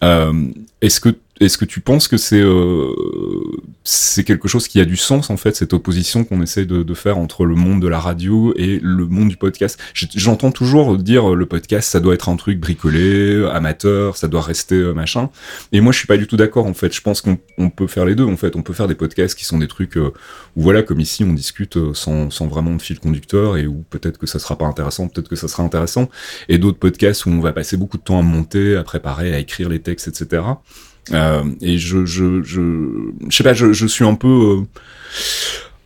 Euh, est-ce que est-ce que tu penses que c'est euh, c'est quelque chose qui a du sens en fait cette opposition qu'on essaie de, faire entre le monde de la radio et le monde du podcast? J'entends toujours dire euh, le podcast ça doit être un truc bricolé, amateur, ça doit rester euh, machin. Et moi je suis pas du tout d'accord en fait. Je pense qu'on on peut faire les deux en fait. On peut faire des podcasts qui sont des trucs où voilà comme ici on discute sans, sans vraiment de fil conducteur et où peut-être que ça sera pas intéressant, peut-être que ça sera intéressant. Et d'autres podcasts où on va passer beaucoup de temps à monter, à préparer, à écrire les textes, etc. Euh, et je, je, je, je sais pas, je, je suis un peu, euh,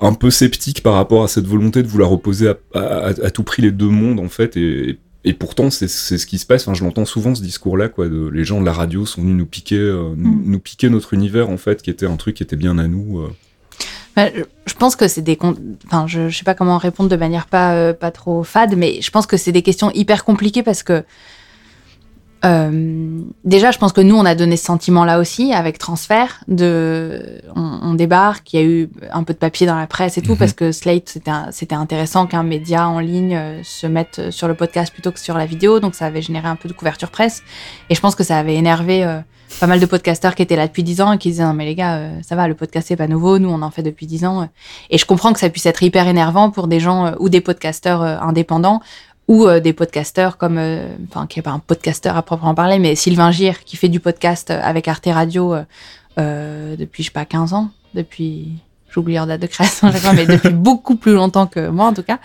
un peu sceptique par rapport à cette volonté de vouloir opposer à, à, à tout prix les deux mondes en fait. Et, et pourtant, c'est ce qui se passe. Enfin, je l'entends souvent ce discours-là, quoi. De, les gens de la radio sont venus nous piquer, euh, nous, Mm. nous piquer notre univers en fait, qui était un truc qui était bien à nous. euh. Bah, je- pense que c'est des enfin je, je sais pas comment répondre de manière pas euh, pas trop fade mais je pense que c'est des questions hyper compliquées parce que Euh, déjà, je pense que nous, on a donné ce sentiment-là aussi avec Transfert. De, on, on débarque, il y a eu un peu de papier dans la presse et tout, Mhm. parce que Slate, c'était intéressant qu'un média en ligne euh, se mette sur le podcast plutôt que sur la vidéo. Donc, ça avait généré un peu de couverture presse. Et je pense que ça avait énervé euh, pas mal de podcasteurs qui étaient là depuis 10 ans et qui disaient, non, mais les gars, euh, ça va, le podcast, c'est pas nouveau. Nous, on en fait depuis 10 ans. Et je comprends que ça puisse être hyper énervant pour des gens ou des podcasteurs indépendants ou euh, des podcasteurs comme, euh, enfin, qui est pas un podcasteur à proprement parler, mais Sylvain Gir, qui fait du podcast euh, avec Arte Radio depuis, je sais pas, 15 ans, depuis, j'oublie leur date de création, à chaque fois, mais depuis beaucoup plus longtemps que moi, en tout cas.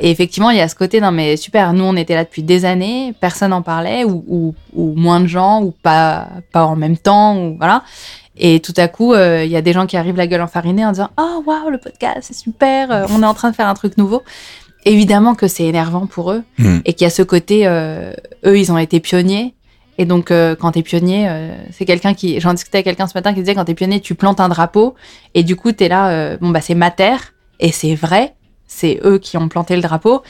Et effectivement, il y a ce côté, non, mais super, nous, on était là depuis des années, personne n'en parlait, ou, ou, ou moins de gens, ou pas, pas en même temps, ou voilà. Et tout à coup, euh, il y a des gens qui arrivent la gueule enfarinée en disant Ah, waouh, le podcast, c'est super, euh, on est en train de faire un truc nouveau. Évidemment que c'est énervant pour eux Mm. et qu'il y a ce côté, euh, eux, ils ont été pionniers. Et donc, euh, quand t'es pionnier, euh, c'est quelqu'un qui. J'en discutais avec quelqu'un ce matin qui disait quand t'es pionnier, tu plantes un drapeau et du coup, t'es là, bon, bah, c'est ma terre et c'est vrai, c'est eux qui ont planté le drapeau.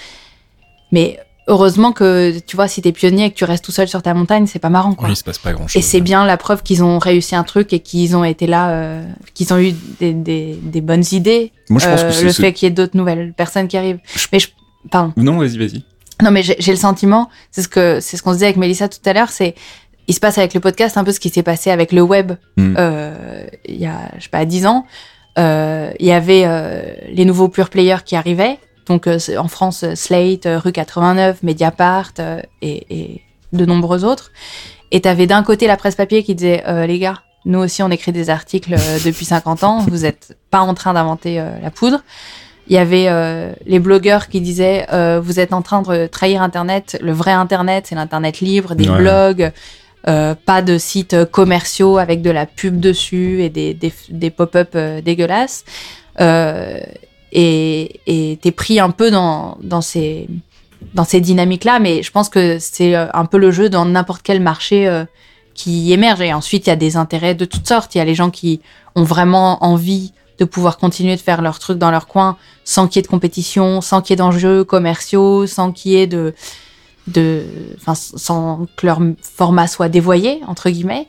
Mais heureusement que, tu vois, si t'es pionnier et que tu restes tout seul sur ta montagne, c'est pas marrant, quoi. Oui, il se passe pas grand chose. Et c'est bien la preuve qu'ils ont réussi un truc et qu'ils ont été là, euh, qu'ils ont eu des, des, des bonnes idées. Moi, je pense Euh, que c'est- le fait qu'il y ait d'autres nouvelles personnes qui arrivent. Mais je, pardon. Non, vas-y, vas-y. Non, mais j'ai le sentiment, c'est ce que c'est ce qu'on se disait avec Mélissa tout à l'heure, c'est il se passe avec le podcast un peu ce qui s'est passé avec le web Mm. euh, il y a je sais pas dix ans. Euh, Il y avait euh, les nouveaux pure players qui arrivaient, donc euh, en France euh, Slate, euh, Rue 89, Mediapart euh, et, et de nombreux autres. Et t'avais d'un côté la presse papier qui disait euh, les gars, nous aussi on écrit des articles depuis 50 ans, vous êtes pas en train d'inventer la poudre. Il y avait euh, les blogueurs qui disaient euh, vous êtes en train de trahir Internet. Le vrai Internet, c'est l'Internet libre, des Ouais. blogs, euh, pas de sites commerciaux avec de la pub dessus et des, des, des pop-up euh, dégueulasses. Et et t'es pris un peu dans, ces dans ces dynamiques-là, mais je pense que c'est euh, un peu le jeu dans n'importe quel marché euh, qui émerge. Et ensuite, il y a des intérêts de toutes sortes. Il y a les gens qui ont vraiment envie de pouvoir continuer de faire leur truc dans leur coin sans qu'il y ait de compétition, sans qu'il y ait d'enjeux commerciaux, sans qu'il y ait de, de, enfin, sans que leur format soit dévoyé entre guillemets.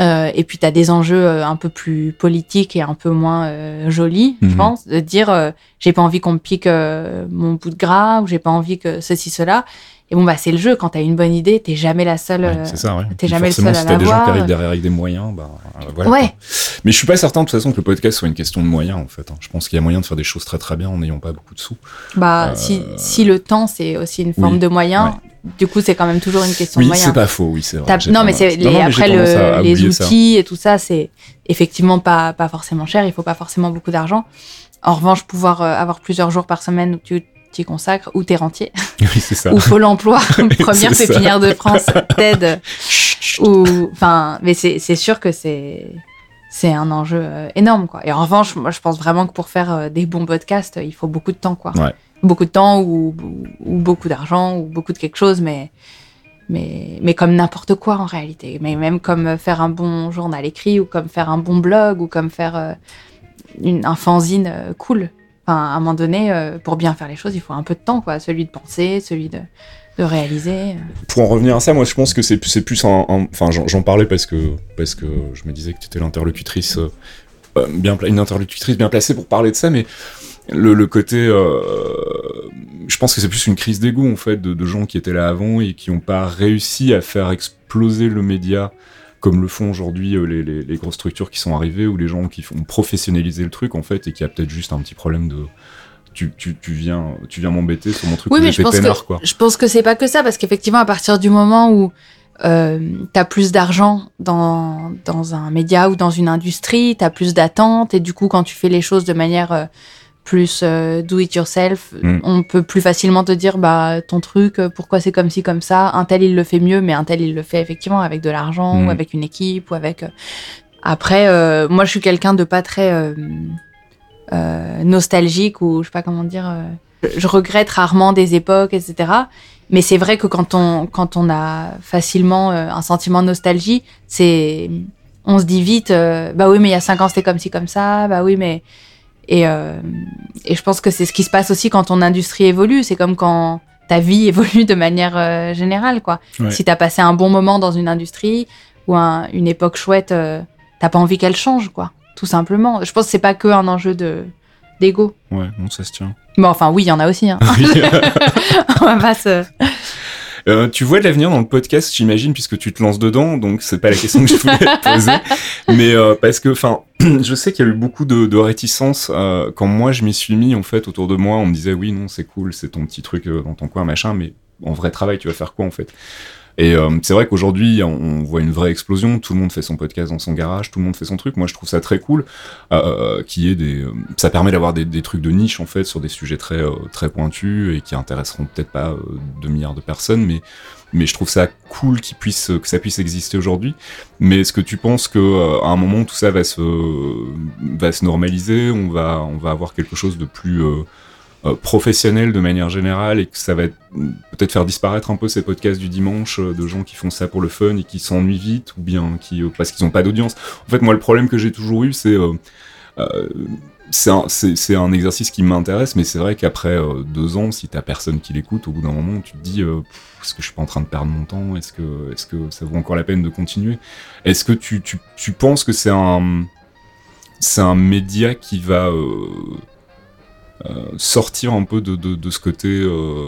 Euh, et puis tu as des enjeux euh, un peu plus politiques et un peu moins euh, jolis, je Mhm. pense, de dire euh, j'ai pas envie qu'on me pique mon bout de gras ou j'ai pas envie que ceci cela. Et bon bah c'est le jeu. Quand t'as une bonne idée, t'es jamais la seule. Ouais, euh, c'est ça, ouais. t'es jamais le seul à si t'as des gens qui arrivent derrière avec des moyens, bah euh, voilà. Ouais. Mais je suis pas certain de toute façon que le podcast soit une question de moyens en fait. hein. Je pense qu'il y a moyen de faire des choses très très bien en n'ayant pas beaucoup de sous. Bah, Euh, si, si le temps, c'est aussi une forme oui, de moyen, du coup, c'est quand même toujours une question de Oui, moyen. c'est pas faux, oui, c'est vrai. Non, mais c'est les- après le, les ça. outils et tout ça, c'est effectivement pas, pas forcément cher. Il faut pas forcément beaucoup d'argent. En revanche, pouvoir avoir plusieurs jours par semaine où tu t'y consacres, ou t'es rentier, Oui, c'est ça. ou Pôle emploi, première ça. pépinière de France, t'aide, ou, enfin, mais c'est sûr que c'est, c'est un enjeu euh, énorme, quoi. Et en revanche, moi, je pense vraiment que pour faire euh, des bons podcasts, il faut beaucoup de temps, quoi. Ouais. Beaucoup de temps ou, ou, ou beaucoup d'argent ou beaucoup de quelque chose, mais, mais, mais comme n'importe quoi en réalité. Mais même comme euh, faire un bon journal écrit ou comme faire un bon blog ou comme faire euh, une, un fanzine euh, cool. À un moment donné, euh, pour bien faire les choses, il faut un peu de temps, quoi. Celui de penser, celui de, de réaliser. Pour en revenir à ça, moi je pense que c'est plus, un, Enfin, j'en parlais parce que, parce que je me disais que tu étais l'interlocutrice. euh, euh, bien, une interlocutrice bien placée pour parler de ça, mais le, le côté. je pense que c'est plus une crise d'ego en fait, de gens qui étaient là avant et qui n'ont pas réussi à faire exploser le média comme le font aujourd'hui euh, les, les- les grosses structures qui sont arrivées ou les gens qui font professionnaliser le truc en fait et qui a peut-être juste un petit problème de. Tu, tu, tu viens, tu viens m'embêter sur mon truc Oui, mais je pense, peinard, que, quoi. je pense que c'est pas que ça, parce qu'effectivement, à partir du moment où euh, t'as plus d'argent dans, dans un média ou dans une industrie, t'as plus d'attentes, et du coup, quand tu fais les choses de manière euh, plus euh, do it yourself, Mm. on peut plus facilement te dire, bah, ton truc, euh, pourquoi c'est comme ci, comme ça, un tel il le fait mieux, mais un tel il le fait effectivement avec de l'argent, Mm. ou avec une équipe, ou avec. euh, Après, euh, moi, je suis quelqu'un de pas très nostalgique ou je sais pas comment dire. je- regrette rarement des époques, etc. Mais c'est vrai que quand on quand on a facilement un sentiment de nostalgie, c'est on se dit vite, euh, bah oui, mais il y a cinq ans c'était comme ci comme ça, bah oui, mais et euh, et je pense que c'est ce qui se passe aussi quand ton industrie évolue. C'est comme quand ta vie évolue de manière euh, générale, quoi. Ouais. Si t'as passé un bon moment dans une industrie ou un- une époque chouette, euh, t'as pas envie qu'elle change, quoi. Tout simplement. Je pense que c'est pas que un enjeu de d'ego. Ouais, non, ça se tient. Bon, enfin, oui, il y en a aussi. Hein. Oui. On va pas se- Euh, tu vois de l'avenir dans le podcast, j'imagine, puisque tu te lances dedans, donc c'est pas la question que je voulais te poser. Mais euh, parce que, enfin, je sais qu'il y a eu beaucoup de, de réticences euh, quand moi je m'y suis mis, en fait, autour de moi, on me disait oui, non, c'est cool, c'est ton petit truc euh, dans ton coin, machin, mais en vrai travail, tu vas faire quoi en fait? Et euh, c'est vrai qu'aujourd'hui, on, voit une vraie explosion. Tout le monde fait son podcast dans son garage, tout le monde fait son truc. Moi, je trouve ça très cool. Euh, qui est des, euh, ça permet d'avoir des, trucs de niche en fait sur des sujets très euh, très pointus et qui intéresseront peut-être pas euh, 2 milliards de personnes, mais mais je trouve ça cool qu'il puisse que ça puisse exister aujourd'hui. Mais est-ce que tu penses que euh, à un moment tout ça va se va se normaliser, on va on va avoir quelque chose de plus euh, professionnel de manière générale et que ça va être- peut-être faire disparaître un peu ces podcasts du dimanche euh, de gens qui font ça pour le fun et qui s'ennuient vite ou bien qui euh, parce qu'ils n'ont pas d'audience. En fait, moi, le problème que j'ai toujours eu, c'est c'est un, un exercice qui m'intéresse, mais c'est vrai qu'après deux ans, si t'as personne qui l'écoute, au bout d'un moment, tu te dis est-ce que je suis pas en train de perdre mon temps? Est-ce que, est-ce que ça vaut encore la peine de continuer? Est-ce que tu, tu, tu penses que c'est un, c'est un média qui va sortir un peu de, de, de ce côté. euh,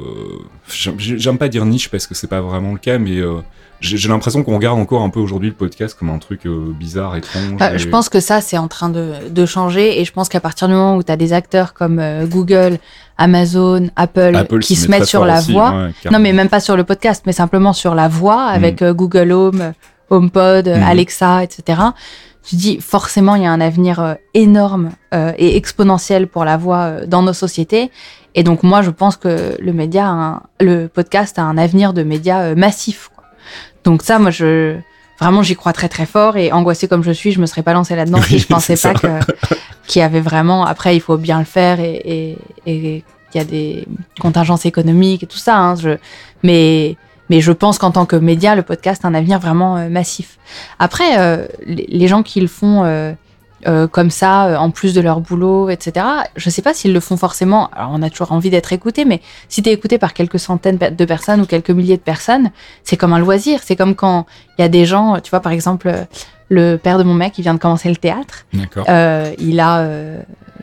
j'aime- pas dire niche parce que c'est pas vraiment le cas, mais euh, j'ai l'impression qu'on regarde encore un peu aujourd'hui le podcast comme un truc euh, bizarre, étrange. Et- je pense que ça, c'est en train de, de changer. Et je pense qu'à partir du moment où tu as des acteurs comme euh, Google, Amazon, Apple, Apple qui se met mettent sur la aussi, voix, ouais, non, mais même pas sur le podcast, mais simplement sur la voix avec euh, Google Home, euh, HomePod, euh, Mhm. Alexa, etc. Tu dis forcément, il y a un avenir euh, énorme euh, et exponentiel pour la voix euh, dans nos sociétés. Et donc, moi, je pense que le média, a un- le podcast a un avenir de média massif. quoi. Donc ça, moi, je vraiment, j'y crois très très fort. Et angoissée comme je suis, je me serais pas lancée là-dedans si je pensais pas qu'il y avait vraiment. Après, il faut bien le faire et et, et il y a des contingences économiques et tout ça. hein, je, mais mais je pense qu'en tant que média, le podcast a un avenir vraiment euh, massif. Après, euh, les, gens qui le font euh, comme ça, en plus de leur boulot, etc., je sais pas s'ils le font forcément. Alors, on a toujours envie d'être écouté, mais si tu es écouté par quelques centaines de personnes ou quelques milliers de personnes, c'est comme un loisir. C'est comme quand il y a des gens, tu vois, par exemple, le père de mon mec, il vient de commencer le théâtre. D'accord. Euh, il a, euh,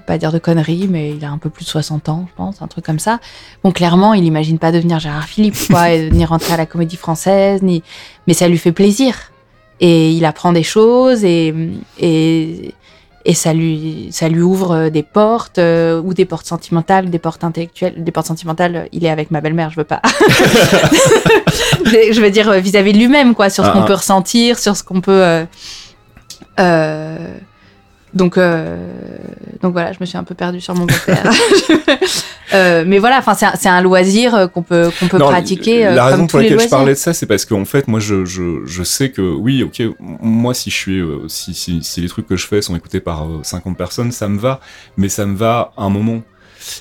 pas dire de conneries, mais il a un peu plus de 60 ans, je pense, un truc comme ça. Bon, clairement, il imagine pas devenir Gérard Philippe, quoi, et ni rentrer à la comédie française, ni... mais ça lui fait plaisir. Et il apprend des choses et, et, et ça, lui, ça lui ouvre des portes, euh, ou des portes sentimentales, des portes intellectuelles. Des portes sentimentales, il est avec ma belle-mère, je veux pas. je veux dire, euh, vis-à-vis de lui-même, quoi, sur ce Ah, qu'on ah. peut ressentir, sur ce qu'on peut. euh, euh, donc, euh, donc voilà, je me suis un peu perdue sur mon beau-père. Euh, mais voilà, enfin, c'est un, un loisir euh, qu'on peut qu'on peut Non, pratiquer. La raison comme pour laquelle je parlais de ça, c'est parce qu'en fait, moi, je, je, je sais que oui, ok, moi, si je suis, si, si, si les trucs que je fais sont écoutés par euh, 50 personnes, ça me va, mais ça me va à un moment.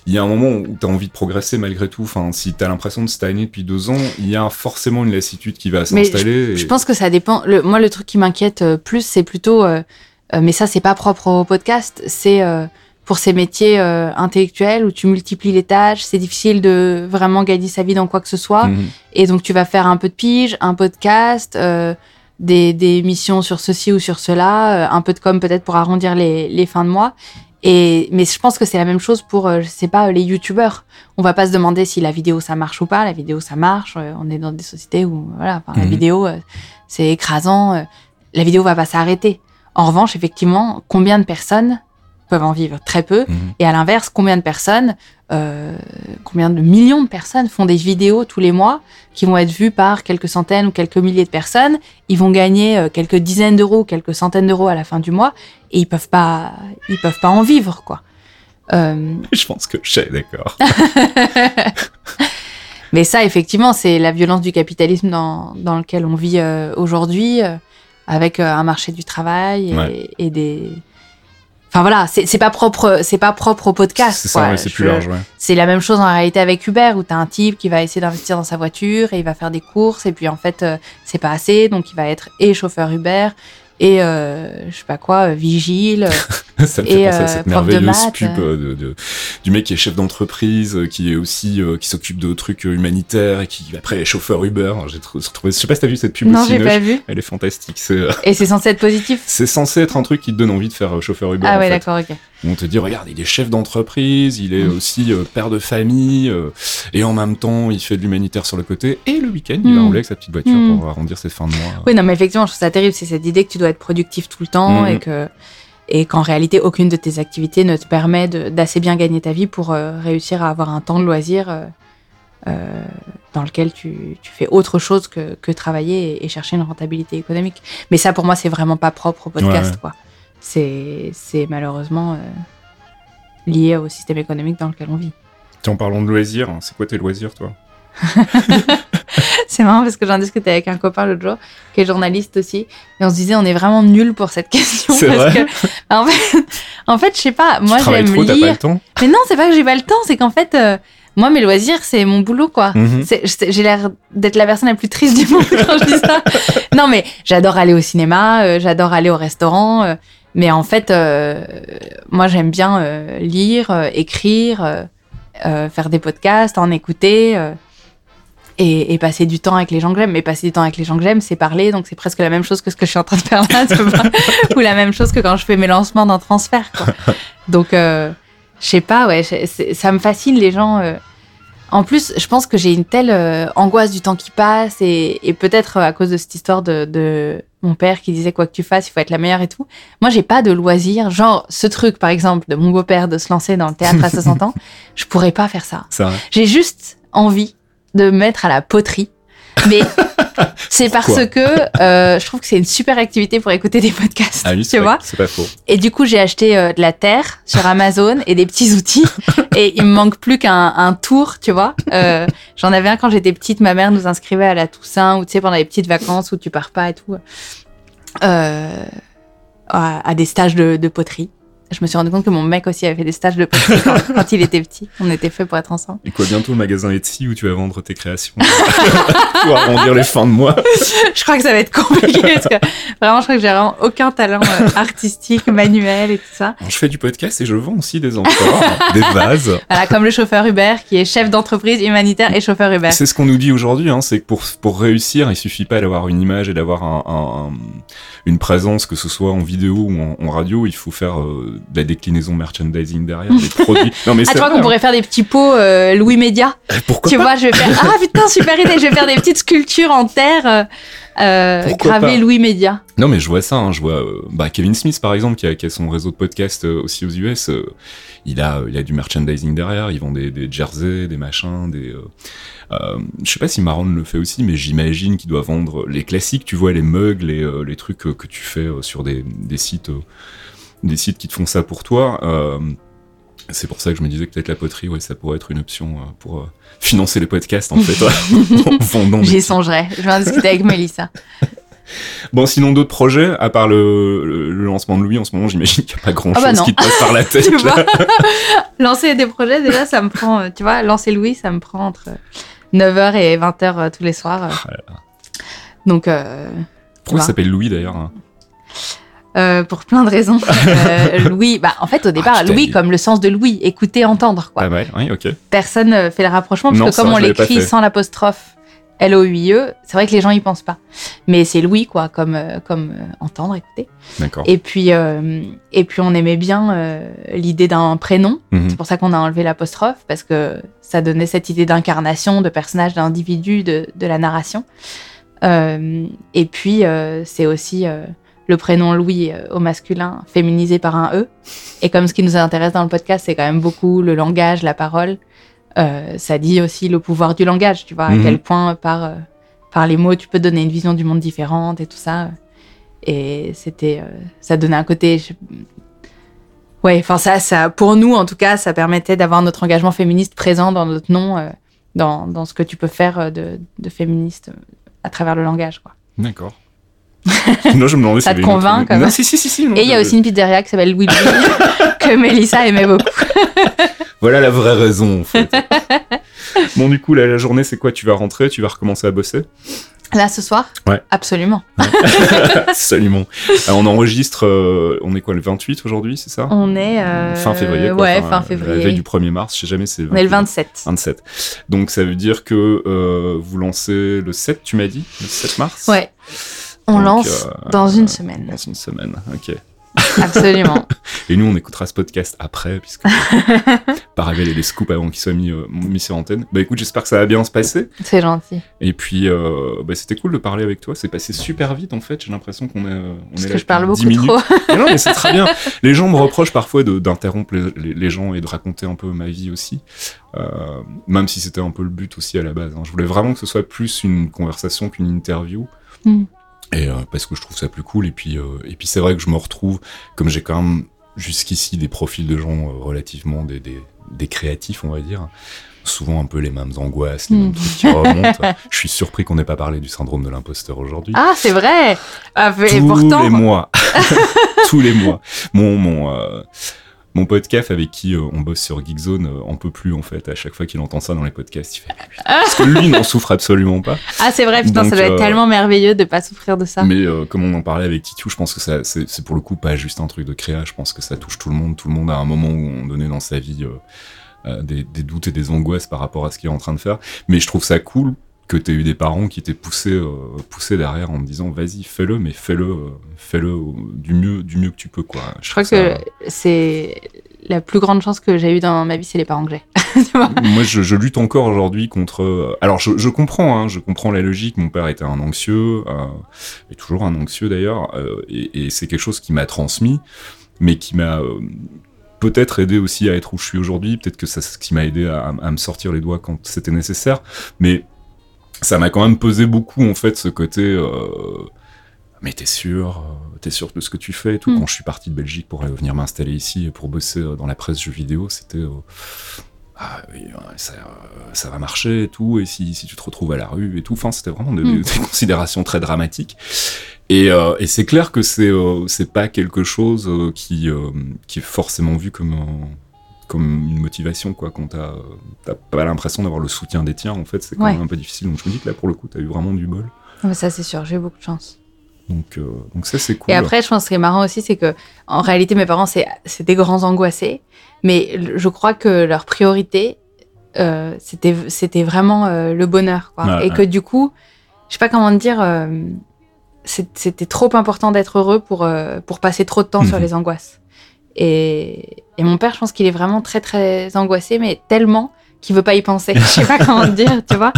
Il y a un moment où tu as envie de progresser malgré tout. Enfin, si tu as l'impression de stagner depuis deux ans, il y a forcément une lassitude qui va s'installer. et- Je pense que ça dépend. Le, moi, le truc qui m'inquiète euh, plus, c'est plutôt, euh, mais ça, c'est pas propre au podcast, c'est euh, pour ces métiers euh, intellectuels où tu multiplies les tâches, c'est difficile de vraiment gagner sa vie dans quoi que ce soit. Mhm. Et donc, tu vas faire un peu de pige, un podcast, euh, des, des missions sur ceci ou sur cela, euh, un peu de com peut-être pour arrondir les, les fins de mois. Et, mais je pense que c'est la même chose pour, euh, je sais pas, les youtubeurs. On va pas se demander si la vidéo ça marche ou pas. La vidéo ça marche. euh, on est dans des sociétés où, voilà, enfin, la Mhm. vidéo euh, c'est écrasant. euh, la vidéo va pas s'arrêter. En revanche, effectivement, combien de personnes peuvent en vivre Très peu. Mhm. Et à l'inverse, combien de personnes, euh, combien de millions de personnes font des vidéos tous les mois qui vont être vues par quelques centaines ou quelques milliers de personnes. Ils vont gagner euh, quelques dizaines d'euros, quelques centaines d'euros à la fin du mois, et ils peuvent pas, ils peuvent pas en vivre, quoi. Euh, Je pense que je sais, d'accord. mais ça, effectivement, c'est la violence du capitalisme dans, dans lequel on vit euh, aujourd'hui, avec euh, un marché du travail et, Ouais. et des. Enfin voilà, c'est pas propre, c'est pas propre au podcast. C'est ça, ouais, c'est plus large, ouais. C'est la même chose en réalité avec Uber, où tu as un type qui va essayer d'investir dans sa voiture et il va faire des courses, et puis en fait, euh, c'est pas assez, donc il va être et chauffeur Uber, et euh, je sais pas quoi, vigile, Ça me fait Et, penser à euh, cette de merveilleuse pub euh, de, de- du mec qui est chef d'entreprise, euh, qui est aussi euh, qui s'occupe de trucs humanitaires et qui après est chauffeur Uber. J'ai trou- trouvé, je sais pas si t'as vu cette pub Non, j'ai pas vu. Elle est fantastique. Euh, Et c'est censé être positif? C'est censé être un truc qui te donne envie de faire chauffeur Uber. Ah ouais, d'accord, ok. On te dit, regarde, il est chef d'entreprise, il est Mm. aussi euh, père de famille, euh, et en même temps, il fait de l'humanitaire sur le côté, et le week-end, il va Mm. rouler avec sa petite voiture Mm. pour arrondir ses fins de mois. Oui, non, mais effectivement, je trouve ça terrible. C'est cette idée que tu dois être productif tout le temps et que et qu'en réalité, aucune de tes activités ne te permet d'assez bien gagner ta vie pour euh, réussir à avoir un temps de loisir euh, euh, dans lequel tu, tu fais autre chose que, que travailler et, et chercher une rentabilité économique. Mais ça, pour moi, c'est vraiment pas propre au podcast, Ouais, ouais. quoi. C'est malheureusement euh, lié au système économique dans lequel on vit. Tiens, en parlant de loisirs, hein, c'est quoi tes loisirs, toi? C'est marrant parce que j'en discutais avec un copain l'autre jour, qui est journaliste aussi, et on se disait on est vraiment nul pour cette question C'est vrai? que en fait, en fait, je sais pas, moi j'aime t'as pas lire, le temps? Mais non, c'est pas que j'ai pas le temps, c'est qu'en fait, euh, moi mes loisirs c'est mon boulot quoi. Mhm. J'ai l'air d'être la personne la plus triste du monde quand je dis ça. Non, mais j'adore aller au cinéma, euh, j'adore aller au restaurant, euh, mais en fait, euh, moi j'aime bien euh, lire, euh, écrire, faire des podcasts, en écouter. et, passer du temps avec les gens que j'aime. Mais passer du temps avec les gens que j'aime, c'est parler, donc c'est presque la même chose que ce que je suis en train de faire là, ou la même chose que quand je fais mes lancements d'un transfert. Donc, je sais pas, ouais, ça me fascine les gens. En plus, je pense que j'ai une telle euh, angoisse du temps qui passe et, et peut-être euh, à cause de cette histoire de, de mon père qui disait quoi que tu fasses, il faut être la meilleure et tout. Moi, j'ai pas de loisirs, genre ce truc par exemple de mon beau-père de se lancer dans le théâtre à 60 ans, je pourrais pas faire ça. Ça, J'ai juste envie de me mettre à la poterie. Mais c'est parce que euh, je trouve que c'est une super activité pour écouter des podcasts. ah oui, tu c'est vois c'est pas faux. Et du coup, j'ai acheté euh, de la terre sur Amazon et des petits outils. et il me manque plus qu'un un tour, tu vois. Euh, J'en avais un quand j'étais petite. Ma mère nous inscrivait à la Toussaint ou tu sais pendant les petites vacances où tu pars pas et tout. À, à des stages de, de poterie. Je me suis rendu compte que mon mec aussi avait fait des stages de poterie quand, quand il était petit. On était fait pour être ensemble. Et quoi, bientôt le magasin Etsy où tu vas vendre tes créations? Pour arrondir les fins de mois. Je crois que ça va être compliqué parce que vraiment, je crois que j'ai vraiment aucun talent euh, artistique, manuel et tout ça. Alors, je fais du podcast et je vends aussi des amphores, des vases. Voilà, comme le chauffeur Uber qui est chef d'entreprise humanitaire et chauffeur Uber. C'est ce qu'on nous dit aujourd'hui, hein, c'est que pour, pour réussir, il suffit pas d'avoir une image et d'avoir un, un- un- une présence, que ce soit en vidéo ou en, en radio, il faut faire euh, de la déclinaison merchandising derrière, des produits. Non mais Ah, tu vois qu'on pourrait faire des petits pots euh, Louis Média. hein. Pourquoi Tu pas vois, je vais faire. Ah putain, super idée. Je vais faire des petites sculptures en terre euh, euh, Louis Média. Non mais je vois ça, hein, je vois euh, bah, Kevin Smith par exemple qui a, qui a son réseau de podcast euh, aussi aux US, euh, il a il a du merchandising derrière, ils vendent des, des jerseys, des machins, des euh, je sais pas si Maron le fait aussi, mais j'imagine qu'il doit vendre les classiques, tu vois les mugs, les euh, les trucs euh, que tu fais sur des des sites des sites qui te font ça pour toi. c'est pour ça que je me disais que peut-être la poterie, ouais, ça pourrait être une option pour financer les podcasts en fait, en vendant des J'y songerai. Je vais en discuter avec Mélissa. Bon, sinon d'autres projets, à part le, le- le lancement de Louis en ce moment, j'imagine qu'il n'y a pas grand chose Ah bah qui te passe par la tête. Lancer des projets, déjà, ça me prend. Tu vois, lancer Louis, ça me prend entre 9h et 20h euh, tous les soirs. euh. Ah là là. Donc, euh, Pourquoi il s'appelle Louis d'ailleurs hein? Euh, pour plein de raisons. Euh, Louis, bah, en fait, au départ, Ah, Louis, comme le sens de Louis, écouter, entendre, quoi. Pas mal, oui, ok. personne ne fait le rapprochement parce Non, que comme on l'écrit sans l'apostrophe L-O-U-I-E, c'est vrai que les gens y pensent pas. Mais c'est Louis, quoi, comme, euh, comme euh, entendre, écouter. D'accord. Et puis, euh, et puis on aimait bien euh, l'idée d'un prénom. Mhm. C'est pour ça qu'on a enlevé l'apostrophe, parce que ça donnait cette idée d'incarnation, de personnage, d'individu, de, de la narration. Euh, et puis, euh, c'est aussi euh, le prénom Louis au masculin, féminisé par un E. Et comme ce qui nous intéresse dans le podcast, c'est quand même beaucoup le langage, la parole, ça dit aussi le pouvoir du langage, tu vois, Mhm. à quel point par, euh, par les mots, tu peux donner une vision du monde différente et tout ça. Et c'était, euh, ça donnait un côté. je- Ouais, enfin ça, ça, pour nous en tout cas, ça permettait d'avoir notre engagement féministe présent dans notre nom, euh, dans, dans ce que tu peux faire euh, de, de féministe euh, à travers le langage. Quoi. D'accord. non, je me demandais Ça te une autre- convainc, quand Non, même si, si, si, si. non, Et il y a aussi une pizzeria qui s'appelle Louis, que Mélissa aimait beaucoup. Voilà la vraie raison, en fait. bon, du coup, là, la journée, c'est quoi? Tu vas rentrer, tu vas recommencer à bosser? Là, ce soir? Ouais. Absolument. Absolument. Alors, on enregistre, euh, on est quoi, le 28 aujourd'hui, c'est ça? On est. euh, Fin février. Quoi. Ouais, Enfin, fin La veille février. du 1er mars, je sais jamais, c'est On est le 27. 27. Donc ça veut dire que euh, vous lancez le 7, tu m'as dit? Le 7 mars? Ouais. On Donc, lance euh, dans une semaine. Dans une semaine, ok. Absolument. Et nous, on écoutera ce podcast après, puisque pas révéler les scoops avant qu'ils soient mis, euh, mis sur antenne. Bah écoute, j'espère que ça va bien se passer. C'est gentil. Et puis, euh, bah, c'était cool de parler avec toi. C'est passé super vite en fait. J'ai l'impression qu'on est, euh, on Parce est que là je parle beaucoup 10 minutes. trop. Mais non, mais c'est très bien. Les gens me reprochent parfois d'interrompre les, les- les gens et de raconter un peu ma vie aussi. Euh, même si c'était un peu le but aussi à la base. hein. Je voulais vraiment que ce soit plus une conversation qu'une interview. Mm. Et euh, parce que je trouve ça plus cool. Et puis, euh, et puis c'est vrai que je me retrouve, comme j'ai quand même jusqu'ici des profils de gens euh, relativement des, des, des créatifs, on va dire. Souvent un peu les mêmes angoisses, les Mm. mêmes trucs qui remontent. Je suis surpris qu'on n'ait pas parlé du syndrome de l'imposteur aujourd'hui Ah, c'est vrai ah, mais- Et tous pourtant. les mois. tous les mois. Mon, mon, euh, mon podcast avec qui euh, on bosse sur Geekzone euh, en peut plus en fait. À chaque fois qu'il entend ça dans les podcasts, il fait Mais putain, Parce que lui n'en souffre absolument pas. Ah, c'est vrai, putain, Donc, ça doit euh, être tellement merveilleux de pas souffrir de ça. Mais euh, comme on en parlait avec Titu, je pense que ça, c'est, pour le coup pas juste un truc de créa. Je pense que ça touche tout le monde. Tout le monde à un moment où on donné dans sa vie euh, euh, des, des doutes et des angoisses par rapport à ce qu'il est en train de faire. Mais je trouve ça cool que tu eu des parents qui t'aient poussé, euh, poussé derrière en te disant vas-y fais-le mais fais-le euh, fais-le au- du mieux du mieux que tu peux quoi Je crois que ça- c'est la plus grande chance que j'ai eue dans ma vie, c'est les parents que j'ai. Moi, je, je lutte encore aujourd'hui contre. euh, Alors, je, je comprends, hein, je comprends la logique. Mon père était un anxieux, euh, et toujours un anxieux d'ailleurs, euh, et, et c'est quelque chose qui m'a transmis, mais qui m'a peut-être aidé aussi à être où je suis aujourd'hui. Peut-être que c'est ce qui m'a aidé à, à me sortir les doigts quand c'était nécessaire, mais ça m'a quand même pesé beaucoup en fait ce côté. euh, mais t'es sûr, euh, t'es sûr de ce que tu fais et tout? Mm. Quand je suis parti de Belgique pour aller venir m'installer ici et pour bosser euh, dans la presse jeux vidéo, c'était euh, ah oui, ça, ça va marcher et tout. Et si, si tu te retrouves à la rue et tout, enfin, c'était vraiment des, Mm. des considérations très dramatiques. Et, euh, et c'est clair que c'est c'est pas quelque chose qui qui est forcément vu comme un- comme une motivation quoi quand t'as t'as pas l'impression d'avoir le soutien des tiens en fait c'est quand Ouais. même un peu difficile donc je me dis que là pour le coup t'as eu vraiment du bol Mais ça, c'est sûr, j'ai eu beaucoup de chance. donc euh, donc ça c'est cool Et après, je pense que ce qui est marrant aussi, c'est que en réalité, mes parents, c'est des grands angoissés, mais je crois que leur priorité, euh, c'était vraiment euh, le bonheur. Quoi. Et que du coup, je sais pas comment te dire, euh, c'était trop important d'être heureux pour, euh, pour passer trop de temps sur Mhm. les angoisses. Et, et mon père, je pense qu'il est vraiment très, très angoissé, mais tellement qu'il veut pas y penser. je sais pas comment dire, tu vois.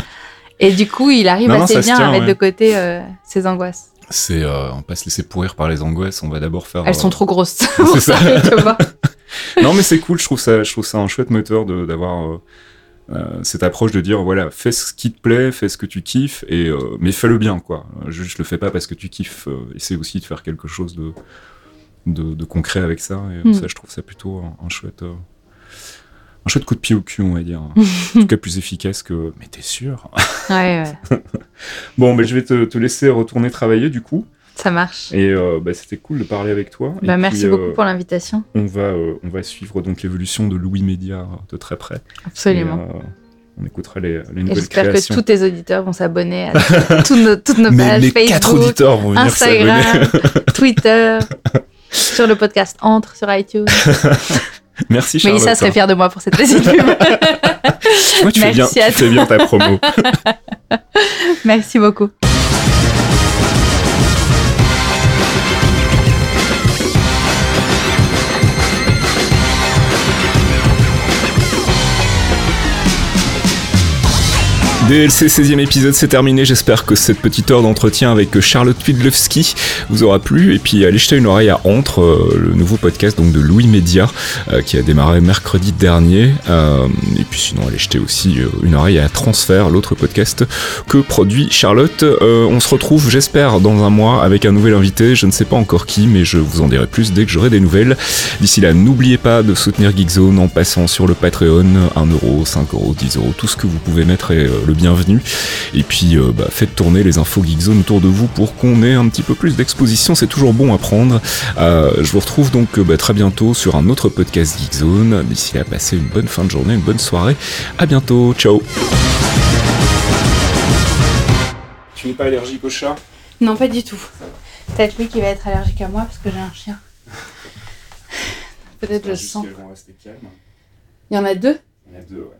Et du coup, il arrive Non, assez ça se bien tient, à mettre ouais. de côté euh, ses angoisses. c'est euh, on va pas se laisser pourrir par les angoisses on va d'abord faire Elles euh, sont trop grosses. c'est ça. vois. non mais c'est cool je trouve ça je trouve ça un chouette moteur de- d'avoir euh, cette approche de dire voilà fais ce qui te plaît fais ce que tu kiffes et mais fais-le bien quoi juste le fais pas parce que tu kiffes essaie aussi de faire quelque chose de de, de concret avec ça et Mm. ça je trouve ça plutôt un, un chouette euh, un chouette coup de pied au cul on va dire en tout cas plus efficace que mais t'es sûr? Ouais, ouais. bon mais je vais te, te laisser retourner travailler du coup Ça marche. et euh, bah, c'était cool de parler avec toi Et Bah, puis, merci euh, beaucoup pour l'invitation. on va, euh, on va suivre donc l'évolution de Louis Média de très près. Absolument. Et, euh, on écoutera les, les nouvelles j'espère que tous tes auditeurs vont s'abonner à toutes nos, toutes nos pages les quatre Facebook, auditeurs vont venir. Instagram, Twitter, sur le podcast Entre sur iTunes. Merci Charlotte. Mélissa serait fière de moi pour cette petite pub. Ouais, tu fais bien, Merci à tu fais bien ta promo. Merci beaucoup. DLC 16e épisode, c'est terminé. J'espère que cette petite heure d'entretien avec Charlotte Twidlewski vous aura plu. Et puis allez jeter une oreille à Entre, euh, le nouveau podcast donc de Louis Média euh, qui a démarré mercredi dernier. Euh, et puis sinon allez jeter aussi une oreille à Transfert, l'autre podcast que produit Charlotte. On se retrouve, j'espère, dans un mois avec un nouvel invité. Je ne sais pas encore qui, mais je vous en dirai plus dès que j'aurai des nouvelles. D'ici là, n'oubliez pas de soutenir Geekzone en passant sur le Patreon, 1€, 5€, 10€, tout ce que vous pouvez mettre euh, le bienvenu. Et puis, euh, bah, faites tourner les infos Geekzone autour de vous pour qu'on ait un petit peu plus d'exposition, c'est toujours bon à prendre. Euh, je vous retrouve donc euh, bah, très bientôt sur un autre podcast Geekzone. D'ici là, passez une bonne fin de journée, une bonne soirée. À bientôt, ciao Tu pas allergique au chat? Non, pas du tout. Peut-être lui qui va être allergique à moi parce que j'ai un chien. Peut-être je le sens. vont rester calmes. Il y en a deux? Il y en a deux, ouais.